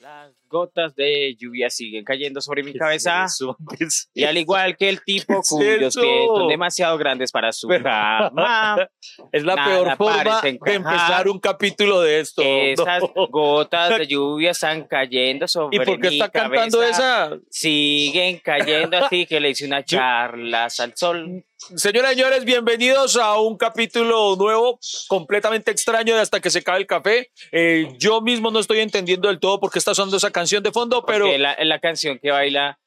Las gotas de lluvia siguen cayendo sobre mi cabeza. Y al igual que el tipo cuyos pies son demasiado grandes para su cama. Es la peor forma de empezar un capítulo de esto. Esas No. gotas de lluvia están cayendo sobre ¿Y por qué mi está cantando cabeza. esa? Siguen cayendo así que le hice una charla al sol. Señoras y señores, bienvenidos a un capítulo nuevo, completamente extraño Hasta que se acabe el café. Eh, yo mismo no estoy entendiendo del todo por qué está sonando esa canción de fondo, pero es la canción que baila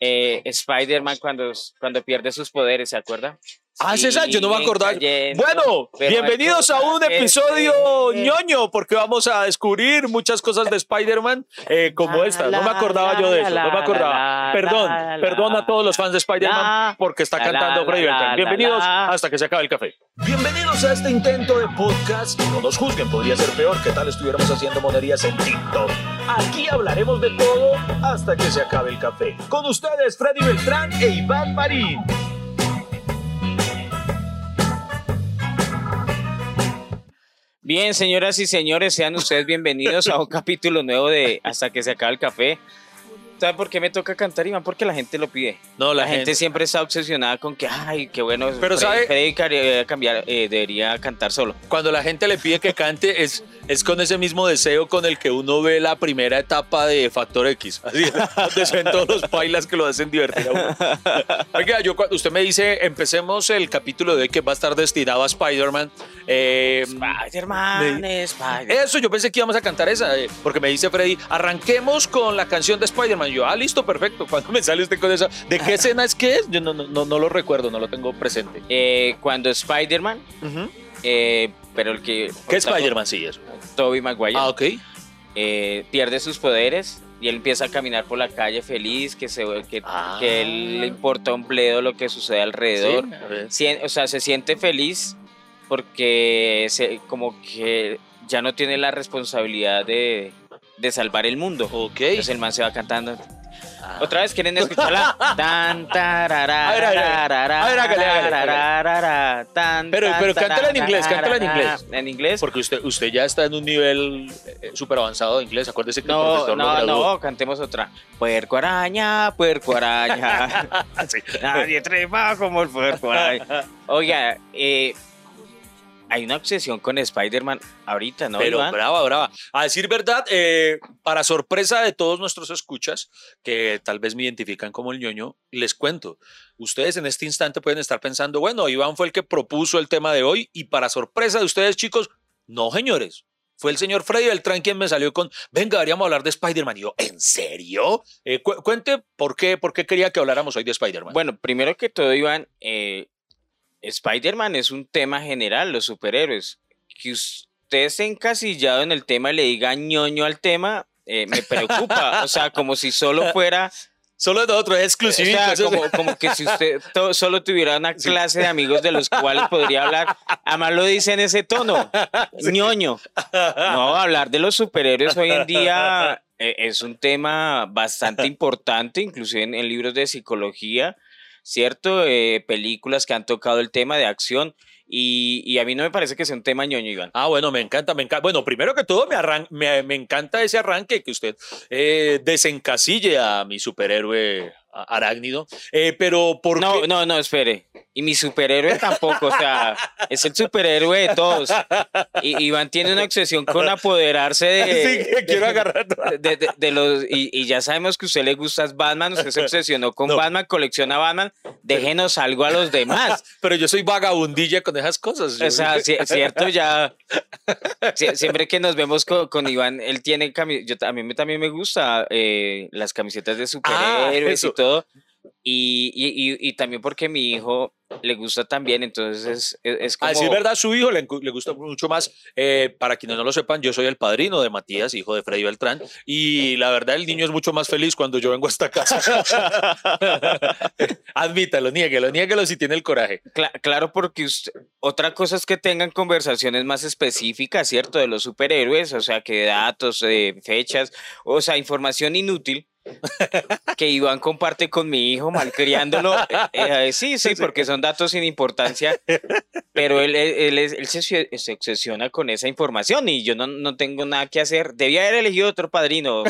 eh, Spider-Man cuando, cuando pierde sus poderes, ¿se acuerda? Ah, es esa, yo no me acordaba. cayendo, Bueno, bienvenidos a un episodio se- ñoño, porque vamos a descubrir muchas cosas de Spider-Man eh, como La, esta. No me la, acordaba yo de eso, la, no me la, acordaba. la, Perdón, la, perdón a la, todos los fans de Spider-Man la, porque está la, cantando la, Freddy la, Beltrán. la, Bienvenidos la. hasta que se acabe el café. Bienvenidos a este intento de podcast. No nos juzguen, podría ser peor que tal estuviéramos haciendo monerías en TikTok. Aquí hablaremos de todo hasta que se acabe el café. Con ustedes, Freddy Beltrán e Iván Marín. Bien, señoras y señores, sean ustedes bienvenidos a un capítulo nuevo de Hasta que se acabe el café. ¿Sabe por qué me toca cantar, Iván? Porque la gente lo pide. No, La, gente, siempre está obsesionada con que, ay, qué bueno. Pero Freddy- sabe- Freddy debería cambiar, eh, debería cantar solo. cuando la gente le pide que cante es, es con ese mismo deseo con el que uno ve la primera etapa de Factor X. Así, donde se ven todos los bailas que lo hacen divertir a uno. Oiga, yo, usted me dice, empecemos el capítulo de hoy que va a estar destinado a Spider-Man. Eh, Spider-Man, Spider-Man. eso, yo pensé que íbamos a cantar esa, eh, porque me dice Freddy, arranquemos con la canción de Spider-Man. Yo, ah, listo, perfecto. Cuando me sale usted con esa, ¿de qué escena es que es? Yo no, no, no, no lo recuerdo, no lo tengo presente. Eh, cuando Spider-Man, eh, pero el que... ¿Qué Spider-Man sí eso? Tobey Maguire. Ah, ok. eh, pierde sus poderes y él empieza a caminar por la calle feliz, que, se, que, Ah. que él le importa un bledo lo que sucede alrededor. Sí. Sien- o sea, se siente feliz porque se, como que ya no tiene la responsabilidad de, de salvar el mundo. Ok. Entonces el man se va cantando. Ah. Otra vez quieren escucharla. Tan, tarara, A ver, a ver, a ver. tarara, A ver, hágale, hágale, tan, Pero- pero cántala en inglés, cántala en inglés. En inglés. Porque usted, usted ya está en un nivel eh, súper avanzado de inglés. Acuérdese que el No, profesor lo no, graduó. no, cantemos otra. Puerco araña, puerco araña. Sí. Nadie trepa como el puerco araña. Oiga, eh, hay una obsesión con Spider-Man ahorita, ¿no? Pero Iván? brava, brava. A decir verdad, eh, para sorpresa de todos nuestros escuchas, que tal vez me identifican como el ñoño, les cuento. Ustedes en este instante pueden estar pensando, bueno, Iván fue el que propuso el tema de hoy y para sorpresa de ustedes, chicos, no, señores. Fue el señor Freddy Beltrán quien me salió con, venga, deberíamos hablar de Spider-Man. Y yo, ¿en serio? Eh, cu- cuente por qué, por qué quería que habláramos hoy de Spider-Man. Bueno, primero que todo, Iván, eh, Spider-Man es un tema general, los superhéroes. Que usted esté encasillado en el tema y le diga ñoño al tema, eh, me preocupa. o sea, como si solo fuera Solo de otro, es O exclusivo. sea, como, como que si usted to- solo tuviera una clase de amigos de los cuales podría hablar, además lo dice en ese tono, ñoño. No, hablar de los superhéroes hoy en día eh, es un tema bastante importante, inclusive en, en libros de psicología, ¿cierto? Eh, películas que han tocado el tema de acción y, a mí no me parece que sea un tema ñoño, Iván. Ah, bueno, me encanta, me encanta. Bueno, primero que todo, me, arran- me, me encanta ese arranque que usted eh, desencasille a mi superhéroe arácnido. Eh, pero por No, qué? no, no, espere. Y mi superhéroe tampoco, o sea, es el superhéroe de todos. Y Iván tiene una obsesión con apoderarse de, Sí, que quiero agarrar. de, de- de los y, y ya sabemos que a usted le gusta es Batman, usted se obsesionó con No. Batman, colecciona Batman, déjenos algo a los demás. Pero yo soy vagabundilla con esas cosas. O sea, ci- cierto, ya sie- siempre que nos vemos con, con Iván, él tiene yo, a mí me- también me gusta eh, las camisetas de superhéroes eso. y todo. Y, y, y- y también porque mi hijo le gusta también, entonces es, es, es A como... decir verdad, su hijo le, le gusta mucho más. Eh, para quienes no lo sepan, yo soy el padrino de Matías, hijo de Freddy Beltrán. Y la verdad, el niño es mucho más feliz cuando yo vengo a esta casa. Admítalo, niéguelo, niéguelo si tiene el coraje. Cla- claro, porque usted- otra cosa es que tengan conversaciones más específicas, ¿cierto? De los superhéroes, o sea, que datos, eh, fechas, o sea, información inútil. Que Iván comparte con mi hijo malcriándolo. Eh, eh, sí, sí, porque son datos sin importancia, pero él, él, él, se, se, obsesiona con esa información y yo no, no, tengo nada que hacer. Debía haber elegido otro padrino,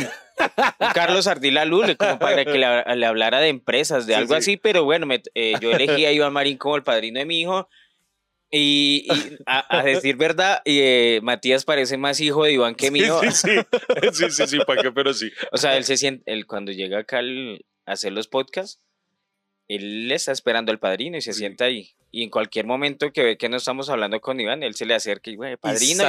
Carlos Ardila Lule, como para que le, le, hablara de empresas, de algo así, pero bueno, me, eh, yo elegí a Iván Marín como el padrino de mi hijo y, a, decir verdad, eh, Matías parece más hijo de Iván que mío. Sí, sí, sí, sí, sí, para qué, pero sí. O sea, él se siente, él cuando llega acá a hacer los podcasts, él le está esperando al padrino y se sienta ahí. Y en cualquier momento que ve que no estamos hablando con Iván, él se le acerca y, güey, padrino,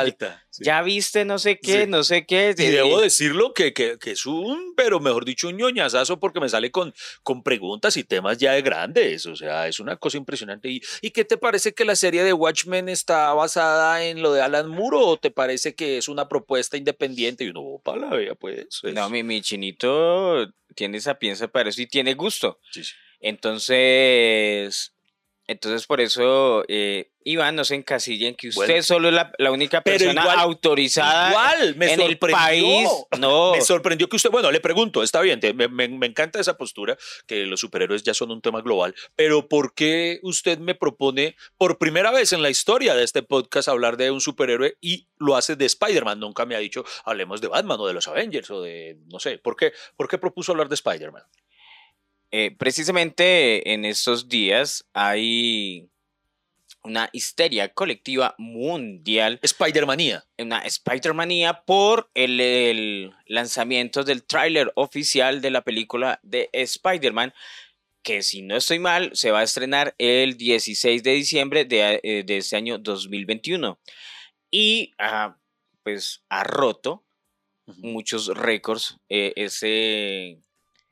ya viste no sé qué, no sé qué. Y debo decirlo que, que, que, es un, pero mejor dicho, un ñoñazazo porque me sale con, con preguntas y temas ya de grandes. O sea, es una cosa impresionante. ¿Y, ¿Y qué te parece que la serie de Watchmen está basada en lo de Alan Moore o te parece que es una propuesta independiente? Y uno, para la vea, pues. No, mi, mi chinito tiene esa piensa para eso y tiene gusto. Sí, sí. Entonces, entonces por eso, eh, Iván, no se encasilla en que usted solo es la, única persona autorizada igual, me en el país. No. Me sorprendió que usted, bueno, le pregunto, está bien, me, me, encanta esa postura, que los superhéroes ya son un tema global, pero ¿por qué usted me propone por primera vez en la historia de este podcast hablar de un superhéroe y lo hace de Spider-Man? Nunca me ha dicho, hablemos de Batman o de los Avengers o de, no sé, ¿por qué, por qué propuso hablar de Spider-Man? Eh, precisamente en estos días hay una histeria colectiva mundial. Spider-Manía. Una Spider-Manía por el, lanzamiento del tráiler oficial de la película de Spider-Man, que si no estoy mal, se va a estrenar el 16 de diciembre de, eh, este año 2021. Y ah, pues ha roto muchos récords eh, ese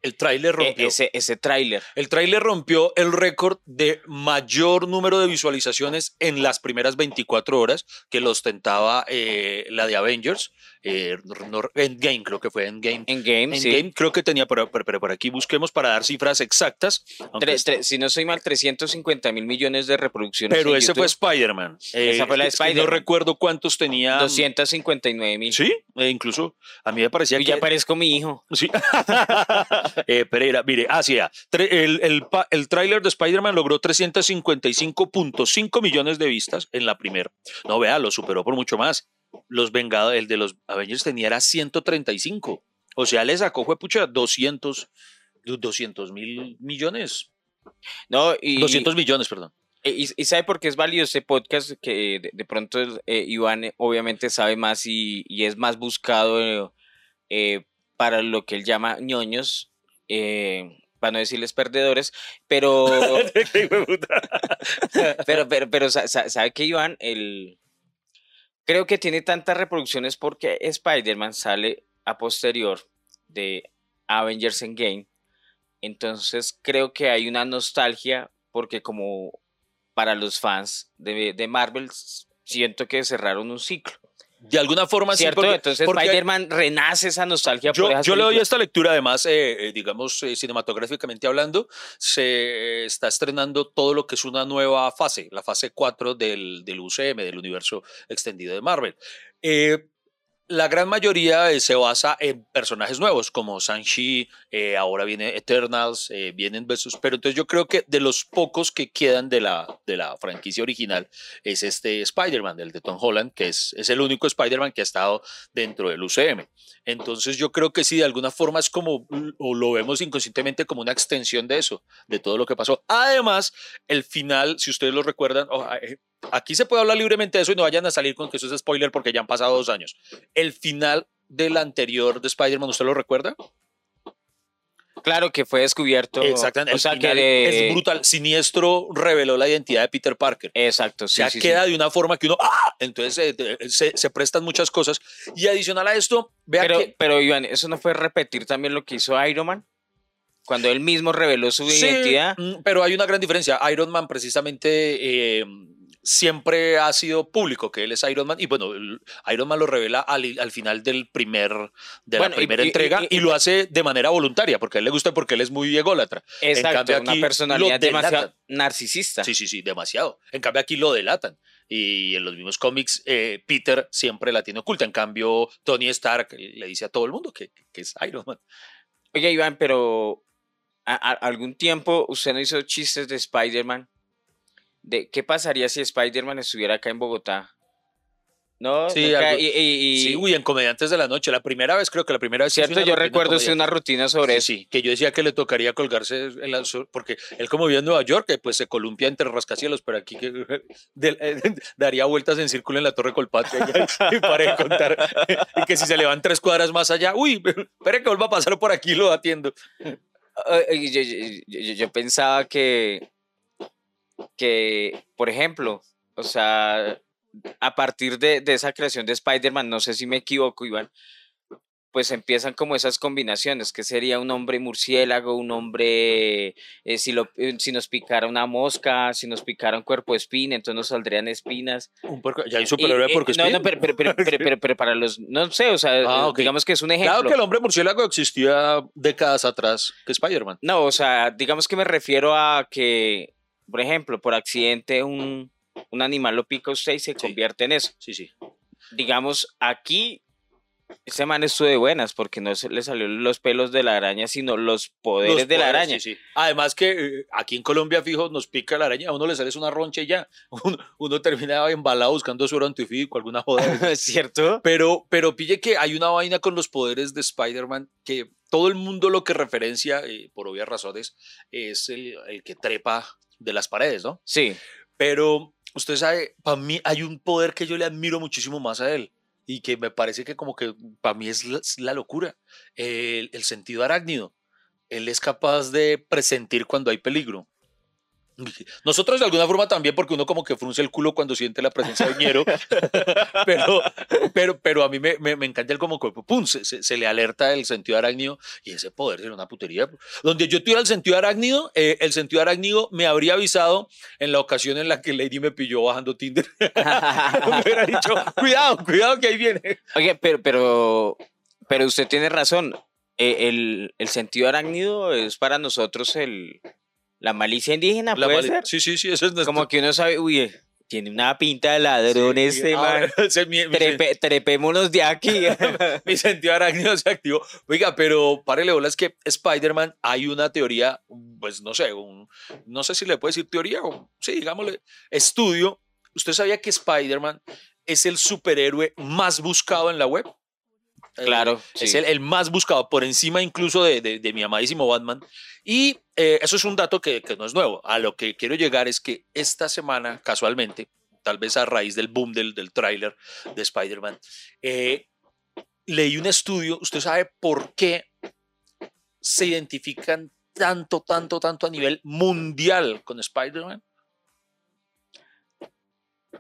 el tráiler e, rompió. Ese, ese tráiler. El tráiler rompió el récord de mayor número de visualizaciones en las primeras 24 horas que lo ostentaba eh, la de Avengers. Eh, Endgame, creo que fue Endgame. Endgame, Endgame creo que tenía, pero, pero, por aquí busquemos para dar cifras exactas. si no soy mal, 350 mil millones de reproducciones. Pero ese fue Spider-Man. Esa fue la de Spider-Man. No recuerdo cuántos tenía. 259 mil. Sí, e incluso a mí me parecía Yo que. ya parezco mi hijo. Sí. eh, Pereira, mire, así ah, el, el, el tráiler de Spider-Man logró 355.5 millones de vistas en la primera. No, vea, lo superó por mucho más. Los Vengadores, el de los Avengers tenía era 135. O sea, le sacó, fue pucha, 200 mil millones. No, y, 200 millones, perdón. Eh, y, sabe por qué es válido este podcast, que de, pronto eh, Iván eh, obviamente sabe más y, es más buscado para lo que él llama ñoños, para no decirles perdedores, pero... pero, pero, pero, sabe que Iván, el, creo que tiene tantas reproducciones porque Spider-Man sale a posterior de Avengers Endgame. Entonces creo que hay una nostalgia porque como para los fans de, de Marvel siento que cerraron un ciclo. De alguna forma ¿Cierto? sí. Entonces Spider-Man renace esa nostalgia. Yo, yo le doy esta lectura, además, eh, eh, digamos, eh, cinematográficamente hablando, se está estrenando todo lo que es una nueva fase, la fase 4 del, del UCM, del universo extendido de Marvel. La gran mayoría eh, se basa en personajes nuevos, como Shang-Chi, eh, ahora viene Eternals, eh, vienen versus, pero entonces yo creo que de los pocos que quedan de la, de la franquicia original es este Spider-Man, el de Tom Holland, que es, es el único Spider-Man que ha estado dentro del UCM. Entonces yo creo que sí, de alguna forma es como, o lo vemos inconscientemente como una extensión de eso, de todo lo que pasó. Además, el final, si ustedes lo recuerdan, aquí se puede hablar libremente de eso y no vayan a salir con que eso es spoiler porque ya han pasado dos años. El final del anterior de Spider-Man, ¿usted lo recuerda? Claro que fue descubierto. Exactamente. O sea, que es brutal. Siniestro reveló la identidad de Peter Parker. Exacto. Sí, o sea, queda de una forma que uno. ¡ah! Entonces eh, se, se, prestan muchas cosas. Y adicional a esto, vea pero, que. Pero, Iván, ¿eso no fue repetir también lo que hizo Iron Man? Cuando él mismo reveló su identidad. Mm, pero hay una gran diferencia. Iron Man, precisamente. Eh, siempre ha sido público que él es Iron Man y bueno, Iron Man lo revela al, final del primer, de la primera entrega y, lo hace de manera voluntaria porque a él le gusta porque él es muy ególatra. Exacto, en cambio, aquí una personalidad demasiado narcisista. Sí, sí, sí, demasiado. En cambio aquí lo delatan. Y en los mismos cómics, eh, Peter siempre la tiene oculta. En cambio, Tony Stark le dice a todo el mundo que, que es Iron Man. Oye, Iván, pero a- a- algún tiempo usted no hizo chistes de Spider-Man. De qué pasaría si Spider-Man estuviera acá en Bogotá. ¿No? Sí, Acá, algo- y, y- y- Sí, uy, en Comediantes de la Noche. La primera vez, creo que la primera vez. cierto, yo recuerdo una rutina sobre Sí, eso. sí, que yo decía que le tocaría colgarse, en la- porque él como vive en Nueva York, que pues se columpia entre rascacielos, pero aquí que eh, daría vueltas en círculo en la Torre Colpatria y, para de contar, y que si se le van tres cuadras más allá, uy, espere que vuelva a pasar por aquí, lo atiendo. Eh, eh, yo, yo- yo- yo pensaba que, que, por ejemplo, o sea, a partir de, de esa creación de Spider-Man, no sé si me equivoco, Iván, pues empiezan como esas combinaciones, que sería un hombre murciélago, un hombre, eh, si, lo, eh, si nos picara una mosca, si nos picara un cuerpo espina, entonces nos saldrían espinas. Un puerco- ya hay Y, superhéroe eh, porque no, no, pero, pero, pero, pero- para los, no sé, o sea, Ah, eh, digamos que es un ejemplo. Claro que el hombre murciélago existía décadas atrás que Spider-Man. No, o sea, digamos que me refiero a que, por ejemplo, por accidente un, un animal lo pica a usted y se convierte en eso. Sí, sí. Digamos, aquí ese man estuvo de buenas porque no le salió los pelos de la araña, sino los poderes Los de la poderes, araña. sí, sí. Además que eh, aquí en Colombia, fijo, nos pica la araña, a uno le sale una roncha y ya. Uno, uno termina embalado buscando suero antifídico, alguna joda. ¿Es cierto? pero, pero pille que hay una vaina con los poderes de Spider-Man que todo el mundo lo que referencia, eh, por obvias razones, es el, el que trepa de las paredes, ¿no? Sí. Pero usted sabe, para mí hay un poder que yo le admiro muchísimo más a él y que me parece que como que para mí es la, es la locura, el, el sentido arácnido. Él es capaz de presentir cuando hay peligro. Nosotros de alguna forma también, porque uno como que frunce el culo cuando siente la presencia de ñero, pero, pero, pero a mí me, me, me encanta el como que pum, se, se- se le alerta el sentido arácnido y ese poder era una putería. Donde yo tuviera el sentido arácnido, eh, el sentido arácnido me habría avisado en la ocasión en la que Lady me pilló bajando Tinder. me hubiera dicho, cuidado, cuidado que ahí viene. Oye, pero, pero, pero usted tiene razón. Eh, El, el sentido arácnido es para nosotros el, la malicia indígena, La puede mali- ser. Sí, sí, sí, eso es nuestro- Como que uno sabe, uy, eh, tiene una pinta de ladrón Sí, este ahora, man. ese es mi- mi- Trepe- trepémonos de aquí. mi sentido arácnido se activó. Oiga, pero párele bolas que Spider-Man hay una teoría, pues no sé, un- no sé si le puede decir teoría o sí, digámosle, estudio. ¿Usted sabía que Spider-Man es el superhéroe más buscado en la web? Eh, claro. Es sí. el, el más buscado, por encima incluso de, de- de mi amadísimo Batman. Y eh, eso es un dato que, que no es nuevo. A lo que quiero llegar es que esta semana, casualmente, tal vez a raíz del boom del, del tráiler de Spider-Man, eh, leí un estudio. ¿Usted sabe por qué se identifican tanto, tanto, tanto a nivel mundial con Spider-Man?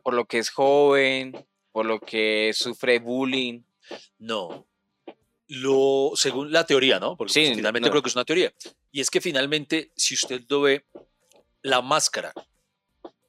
Por lo que es joven, por lo que sufre bullying. No. Lo, según la teoría, ¿no? Porque Sí, pues, finalmente no. creo que es una teoría. Y es que finalmente, si usted lo ve, la máscara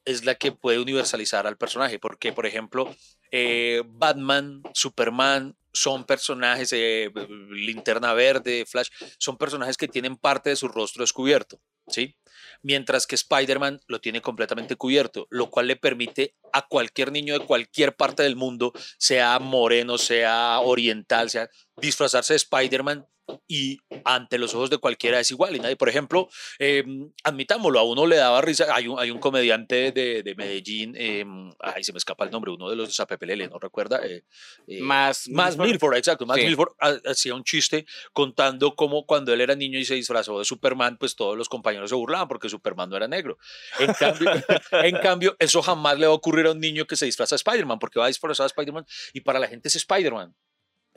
es la que puede universalizar al personaje. Porque, por ejemplo, eh, Batman, Superman son personajes, eh, Linterna Verde, Flash, son personajes que tienen parte de su rostro descubierto, ¿sí? Mientras que Spider-Man lo tiene completamente cubierto, lo cual le permite a cualquier niño de cualquier parte del mundo, sea moreno, sea oriental, sea disfrazarse de Spider-Man y ante los ojos de cualquiera es igual y nadie, por ejemplo, eh, admitámoslo, a uno le daba risa, hay un, hay un comediante de, de Medellín, eh, ay, se me escapa el nombre, uno de los de Zapepelele, ¿no recuerda? Eh, eh, Más, más Milford, exacto. Más Sí. Milford ha- hacía un chiste contando cómo cuando él era niño y se disfrazó de Superman, pues todos los compañeros se burlaban porque Superman no era negro. En cambio, en cambio eso jamás le va a ocurrir a un niño que se disfraza de Spider-Man, porque va a disfrazar de Spider-Man y para la gente es Spider-Man.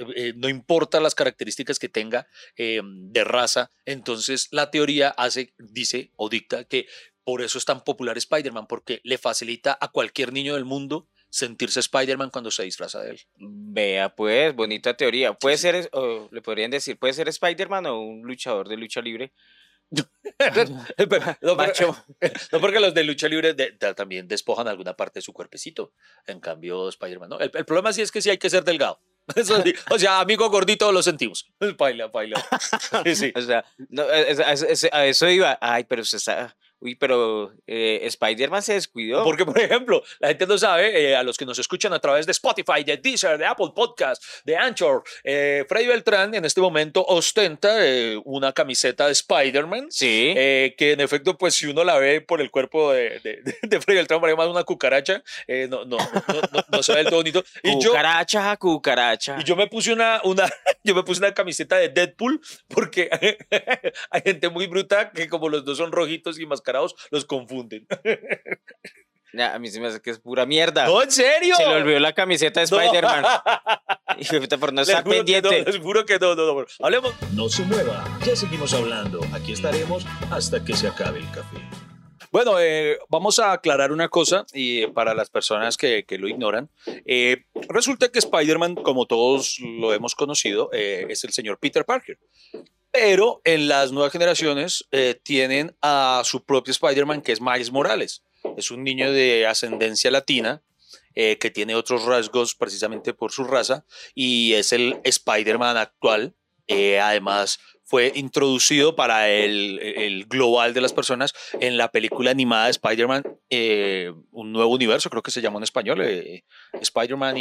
Eh, eh, no importa las características que tenga eh, de raza, entonces la teoría hace, dice o dicta que por eso es tan popular Spider-Man, porque le facilita a cualquier niño del mundo sentirse Spider-Man cuando se disfraza de él. Vea, pues, bonita teoría. Puede sí. ser, o le podrían decir, puede ser Spider-Man o un luchador de lucha libre. no, porque, Macho. no porque los de lucha libre de- de- también despojan alguna parte de su cuerpecito. En cambio, Spider-Man, ¿no? El, el problema sí es que sí hay que ser delgado. O sea, amigo gordito lo sentimos. Baila, baila. Sí. O sea, no, es- es- a eso iba. Ay, pero usted está, Uy, pero eh, Spider-Man se descuidó. Porque, por ejemplo, la gente no sabe, eh, a los que nos escuchan a través de Spotify, de Deezer, de Apple Podcast, de Anchor, eh, Freddy Beltrán en este momento ostenta eh, una camiseta de Spider-Man. Sí. eh, que en efecto, pues si uno la ve por el cuerpo de, de, de- Freddy Beltrán, parece más una cucaracha. eh, no, no, no, no, no se ve del todo bonito. Y yo, cucaracha, cucaracha. y yo me puse una, una, yo me puse una camiseta de Deadpool porque hay gente muy bruta que como los dos son rojitos y mascarados, los confunden. Ya, a mí se me hace que es pura mierda. No, en serio. Se le olvidó la camiseta de No. Spider-Man. Y puta, por no estar que no, pendiente. les juro que no, no, no. Hablemos. No se mueva, ya seguimos hablando. Aquí estaremos hasta que se acabe el café. Bueno, eh, vamos a aclarar una cosa y para las personas que, que lo ignoran. eh, resulta que Spider-Man, como todos lo hemos conocido, eh, es el señor Peter Parker. Pero en las nuevas generaciones eh, tienen a su propio Spider-Man, que es Miles Morales. Es un niño de ascendencia latina eh, que tiene otros rasgos precisamente por su raza y es el Spider-Man actual. Eh, además, fue introducido para el, global de las personas en la película animada de Spider-Man, un nuevo universo, creo que se llama en español, Spider-Man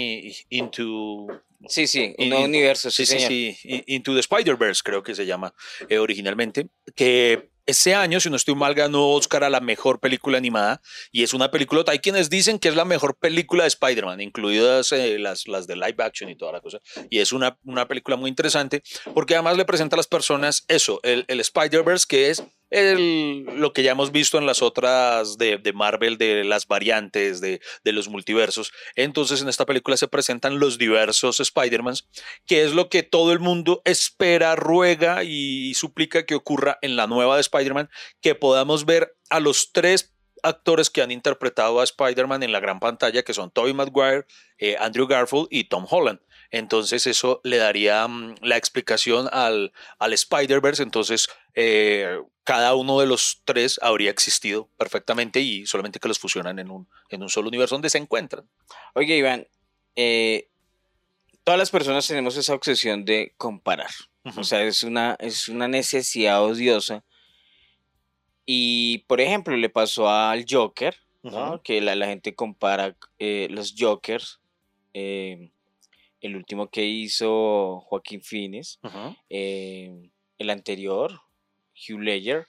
Into, Sí, sí, un nuevo universo, sí, sí, señor. sí, Into the Spider-Verse, creo que se llama eh, originalmente, que ese año, si no estoy mal, ganó Oscar a la mejor película animada y es una película, hay quienes dicen que es la mejor película de Spider-Man, incluidas eh, las, las de live action y toda la cosa, y es una, una película muy interesante porque además le presenta a las personas eso, el, el Spider-Verse, que es el, lo que ya hemos visto en las otras de, Marvel, de las variantes, de, de los multiversos. Entonces en esta película se presentan los diversos Spider-Mans, que es lo que todo el mundo espera, ruega y suplica que ocurra en la nueva de Spider-Man, que podamos ver a los tres actores que han interpretado a Spider-Man en la gran pantalla, que son Tobey Maguire, eh, Andrew Garfield y Tom Holland. Entonces eso le daría mm, la explicación al, al Spider-Verse. Entonces eh, cada uno de los tres habría existido perfectamente y solamente que los fusionan en un, en un solo universo donde se encuentran. Oye, Iván, eh, todas las personas tenemos esa obsesión de comparar. O sea, es una, es una necesidad odiosa. Y, por ejemplo, le pasó al Joker. Que la, la gente compara eh, los Jokers. eh, el último que hizo Joaquín eh, el anterior, Hugh Ledger.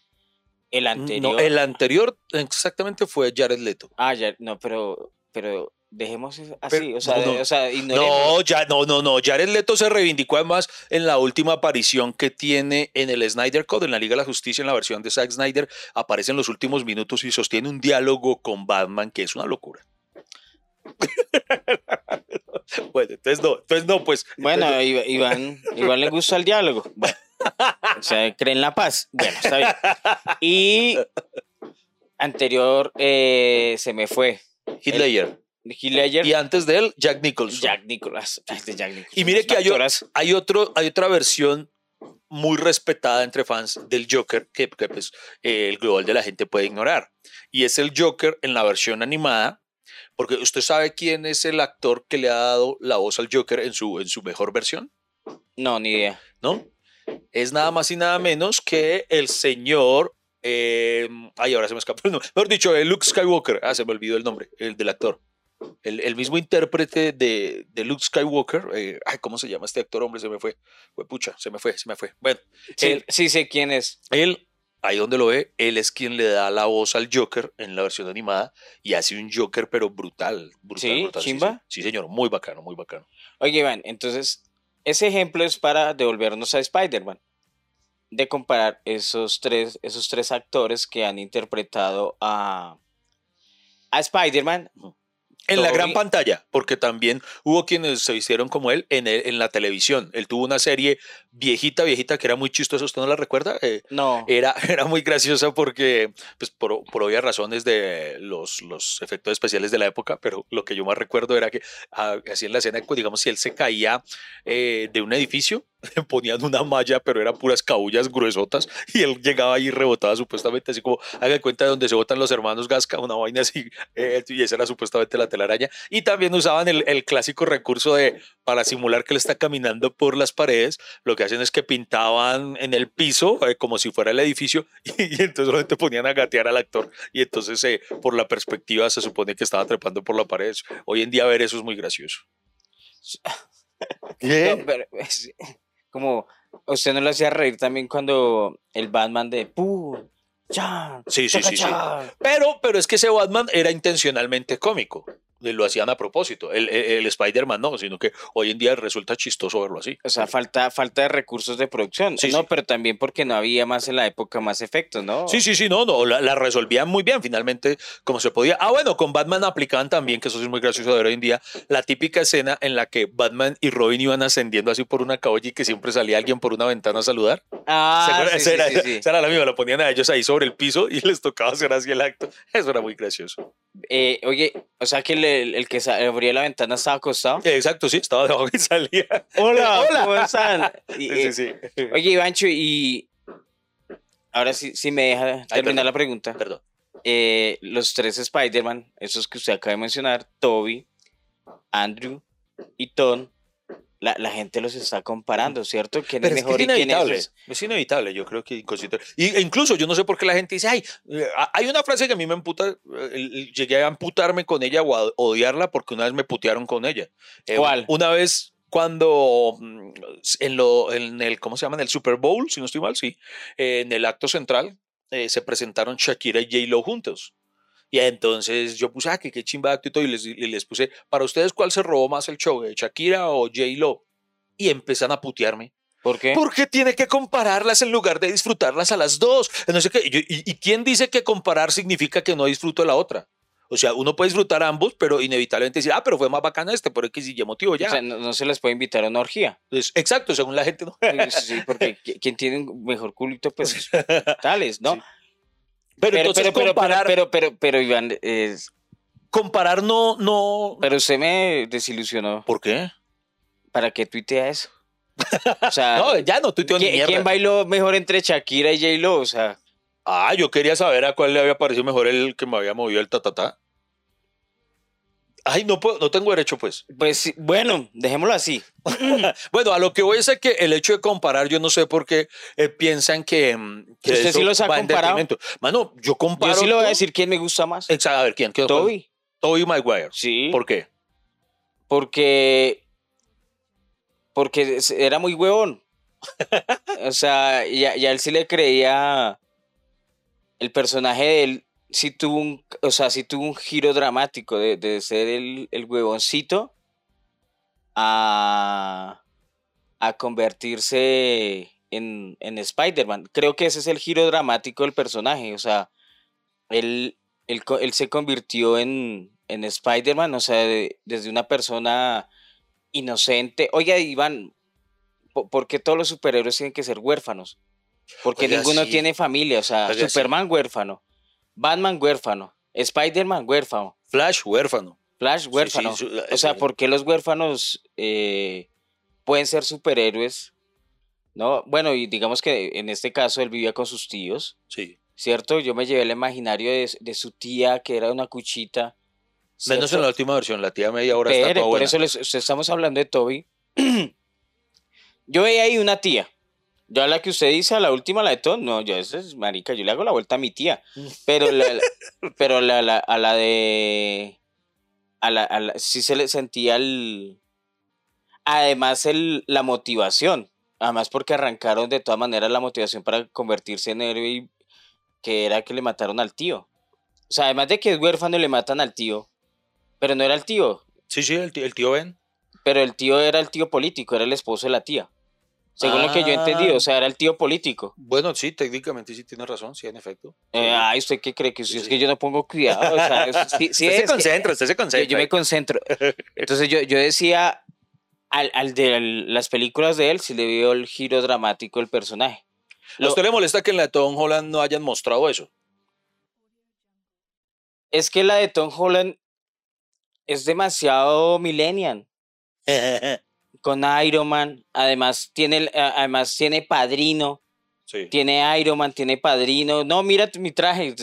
El anterior. No, el anterior exactamente fue Jared Leto. Ah, ya, no, pero, pero dejemos eso así, Pero- o sea, no, o sea. No, ya, no, no, no. Jared Leto se reivindicó además en la última aparición que tiene en el Snyder Code, en la Liga de la Justicia, en la versión de Zack Snyder. Aparece en los últimos minutos y sostiene un diálogo con Batman que es una locura. bueno, entonces no, entonces no, pues. Bueno, entonces- Iván, Iván le gusta el diálogo. Bueno, o sea, cree en la paz. Bueno, está bien. Y anterior eh, se me fue. Heath Ledger, Y antes de él, Jack Nicholson. Jack Nicholas. Este Jack Nicholson. Y mire que hay, hay, otro, hay otra versión muy respetada entre fans del Joker que, que, pues, eh, el global de la gente puede ignorar. Y es el Joker en la versión animada, porque usted sabe quién es el actor que le ha dado la voz al Joker en su, en su mejor versión, No, ni idea. ¿no? Es nada más y nada menos que el señor... eh, ay, ahora se me escapó el nombre. Mejor dicho, eh, Luke Skywalker. Ah, se me olvidó el nombre, el del actor. El, el mismo intérprete de, de Luke Skywalker. eh, ay, ¿cómo se llama este actor? Hombre, se me fue. Fue pucha, se me fue, se me fue. Bueno, Sí, él, sí sé quién es. él, ahí donde lo ve, él es quien le da la voz al Joker en la versión animada y hace un Joker, pero brutal. brutal ¿Sí? brutal, ¿Chimba? Sí, sí, señor, muy bacano, muy bacano. Oye, Iván, entonces, ese ejemplo es para devolvernos a Spider-Man. De comparar esos tres, esos tres actores que han interpretado a, a Spider-Man. En la gran pantalla, porque también hubo quienes se vistieron como él en, el- en la televisión. Él tuvo una serie viejita, viejita, que era muy chistosa, ¿usted no la recuerda? Eh, No. era, era muy graciosa porque, pues por, por obvias razones de los, los efectos especiales de la época, pero lo que yo más recuerdo era que ah, así en la escena, digamos, si él se caía eh, de un edificio, ponían una malla, pero eran puras cabullas gruesotas, y él llegaba ahí y rebotaba supuestamente, así como, haga cuenta de donde se botan los hermanos Gasca, una vaina así, eh, y esa era supuestamente la telaraña. Y también usaban el, el clásico recurso de, para simular que él está caminando por las paredes, lo que hacen es que pintaban en el piso, eh, como si fuera el edificio, y, y entonces solamente ponían a gatear al actor, y entonces eh, por la perspectiva se supone que estaba trepando por la pared. Hoy en día ver eso es muy gracioso. No, pero es- como usted no lo hacía reír también cuando el Batman de ¡Pum! ¡Chan! Sí, sí, sí. Pero, pero es que ese Batman era intencionalmente cómico. Lo hacían a propósito. El, el- el Spider-Man no, sino que hoy en día resulta chistoso verlo así. O sea, falta, falta de recursos de producción. Sí, no, sí. pero también porque no había más en la época más efectos, ¿no? Sí, sí, sí, no, no, la, la resolvían muy bien finalmente como se podía. Ah, bueno, con Batman aplicaban también, que eso es muy gracioso de ver hoy en día, la típica escena en la que Batman y Robin iban ascendiendo así por una calle y que siempre salía alguien por una ventana a saludar. ¿Se Ah, sí, esa, era, sí, sí, sí. esa era la misma, lo ponían a ellos ahí sobre el piso y les tocaba hacer así el acto. Eso era muy gracioso. Eh, oye, o sea que el, el que abría la ventana estaba acostado. Exacto, sí, estaba debajo y salía. Hola, ¿cómo están? Y, Sí, sí, eh, sí. Oye, Ivancho, y ahora sí, sí me deja terminar perdón. la pregunta. Perdón. Eh, los tres Spider-Man, esos que usted acaba de mencionar, Toby, Andrew y Tom, la, la gente los está comparando, ¿cierto? ¿Quién Pero es es, que es y quién inevitable. es? Es inevitable, yo creo que inconsciente. Y, e incluso yo no sé por qué la gente dice, ay, eh, hay una frase que a mí me emputa, eh, llegué a amputarme con ella o a odiarla porque una vez me putearon con ella. Eh, ¿Cuál? Una vez cuando mm, en, lo, en el, ¿cómo se llama? En el Super Bowl, si no estoy mal, sí, eh, en el acto central eh, se presentaron Shakira y J-Lo juntos. Y entonces yo puse, ah, que qué chimba de acto y todo, y les, y les puse, para ustedes, ¿cuál se robó más el show, de Shakira o J-Lo? Y empiezan a putearme. ¿Por qué? ¿Por qué tiene que compararlas en lugar de disfrutarlas a las dos? No sé qué. Y, quién dice que comparar significa que no disfruto la otra? O sea, uno puede disfrutar ambos, pero inevitablemente decir, ah, pero fue más bacana este, por X y Y motivo ya. O sea, no, no se les puede invitar a una orgía. Entonces, exacto, según la gente, ¿no? Sí, porque qui- quien tiene un mejor culito, pues tales, ¿no? Sí. Pero, entonces comparar, pero, pero, pero, Iván, es- comparar no, no. pero usted me desilusionó. ¿Por qué? ¿Para qué tuitea eso? O sea, No, ya no tuiteo ni ¿quién, mierda. quién bailó mejor entre Shakira y J-Lo? O sea, Ah, yo quería saber a cuál le había parecido mejor el que me había movido el tatatá. Ay, no puedo, no tengo derecho, pues. pues bueno, dejémoslo así. Bueno, a lo que voy es a que el hecho de comparar, yo no sé por qué eh, piensan que, mm, que ¿Usted eso sí los ha comparado? Mano, yo comparo. Yo sí le voy a decir quién me gusta más. Exacto, a ver, ¿quién? ¿Quién? Toby. Toby Maguire. Sí. ¿Por qué? Porque. Porque era muy huevón. o sea, ya, ya él sí le creía. El personaje de él sí tuvo un. O sea, sí tuvo un giro dramático de, de ser el, el huevoncito a. a convertirse en, en Spider-Man. Creo que ese es el giro dramático del personaje. O sea, él, él, él se convirtió en, en Spider-Man, o sea, de- desde una persona inocente. Oiga, Iván, po- ¿por qué todos los superhéroes tienen que ser huérfanos? Porque Oiga, ninguno sí. tiene familia, o sea, Oiga, sí. Superman huérfano, Batman huérfano, Spider-Man huérfano, Flash, huérfano. Flash Sí, sí, huérfano. su- o sea, eso- ¿por qué los huérfanos eh, pueden ser superhéroes? ¿No? Bueno, y digamos que en este caso él vivía con sus tíos. Sí. ¿cierto? Yo me llevé el imaginario de, de su tía, que era una cuchita. Menos en ¿cierto? la última versión, la tía media ahora está Espere, toda por buena. eso les, usted- estamos hablando de Toby. yo veía ahí una tía. Yo a la que usted dice, a la última, la de Tom, no, yo esa es marica, yo le hago la vuelta a mi tía. Pero la- pero la, la- a la de... A la, a la- sí se le sentía el... Además el, la motivación. Además porque arrancaron de todas maneras la motivación para convertirse en héroe y que era que le mataron al tío. O sea, además de que es huérfano y le matan al tío. Pero no era el tío, Sí, sí, el tío, el tío Ben. pero el tío era el tío político, era el esposo de la tía. Según lo que yo he entendido, Ah. o sea, era el tío político. Bueno, sí, técnicamente sí tiene razón, sí, en efecto. Eh, ay, ¿usted qué cree? Que si Sí, es que yo no pongo cuidado. O sea, es- sí, sí usted es se que- concentra, usted se concentra. yo me concentro. Entonces yo, yo decía, al, al de al- las películas de él, sí le veo el giro dramático del personaje. ¿A usted le molesta que en la de Tom Holland no hayan mostrado eso? es que la de Tom Holland es demasiado millennial. con Iron Man, además tiene, además tiene padrino, Sí. tiene Iron Man, tiene padrino. No, mira mi traje.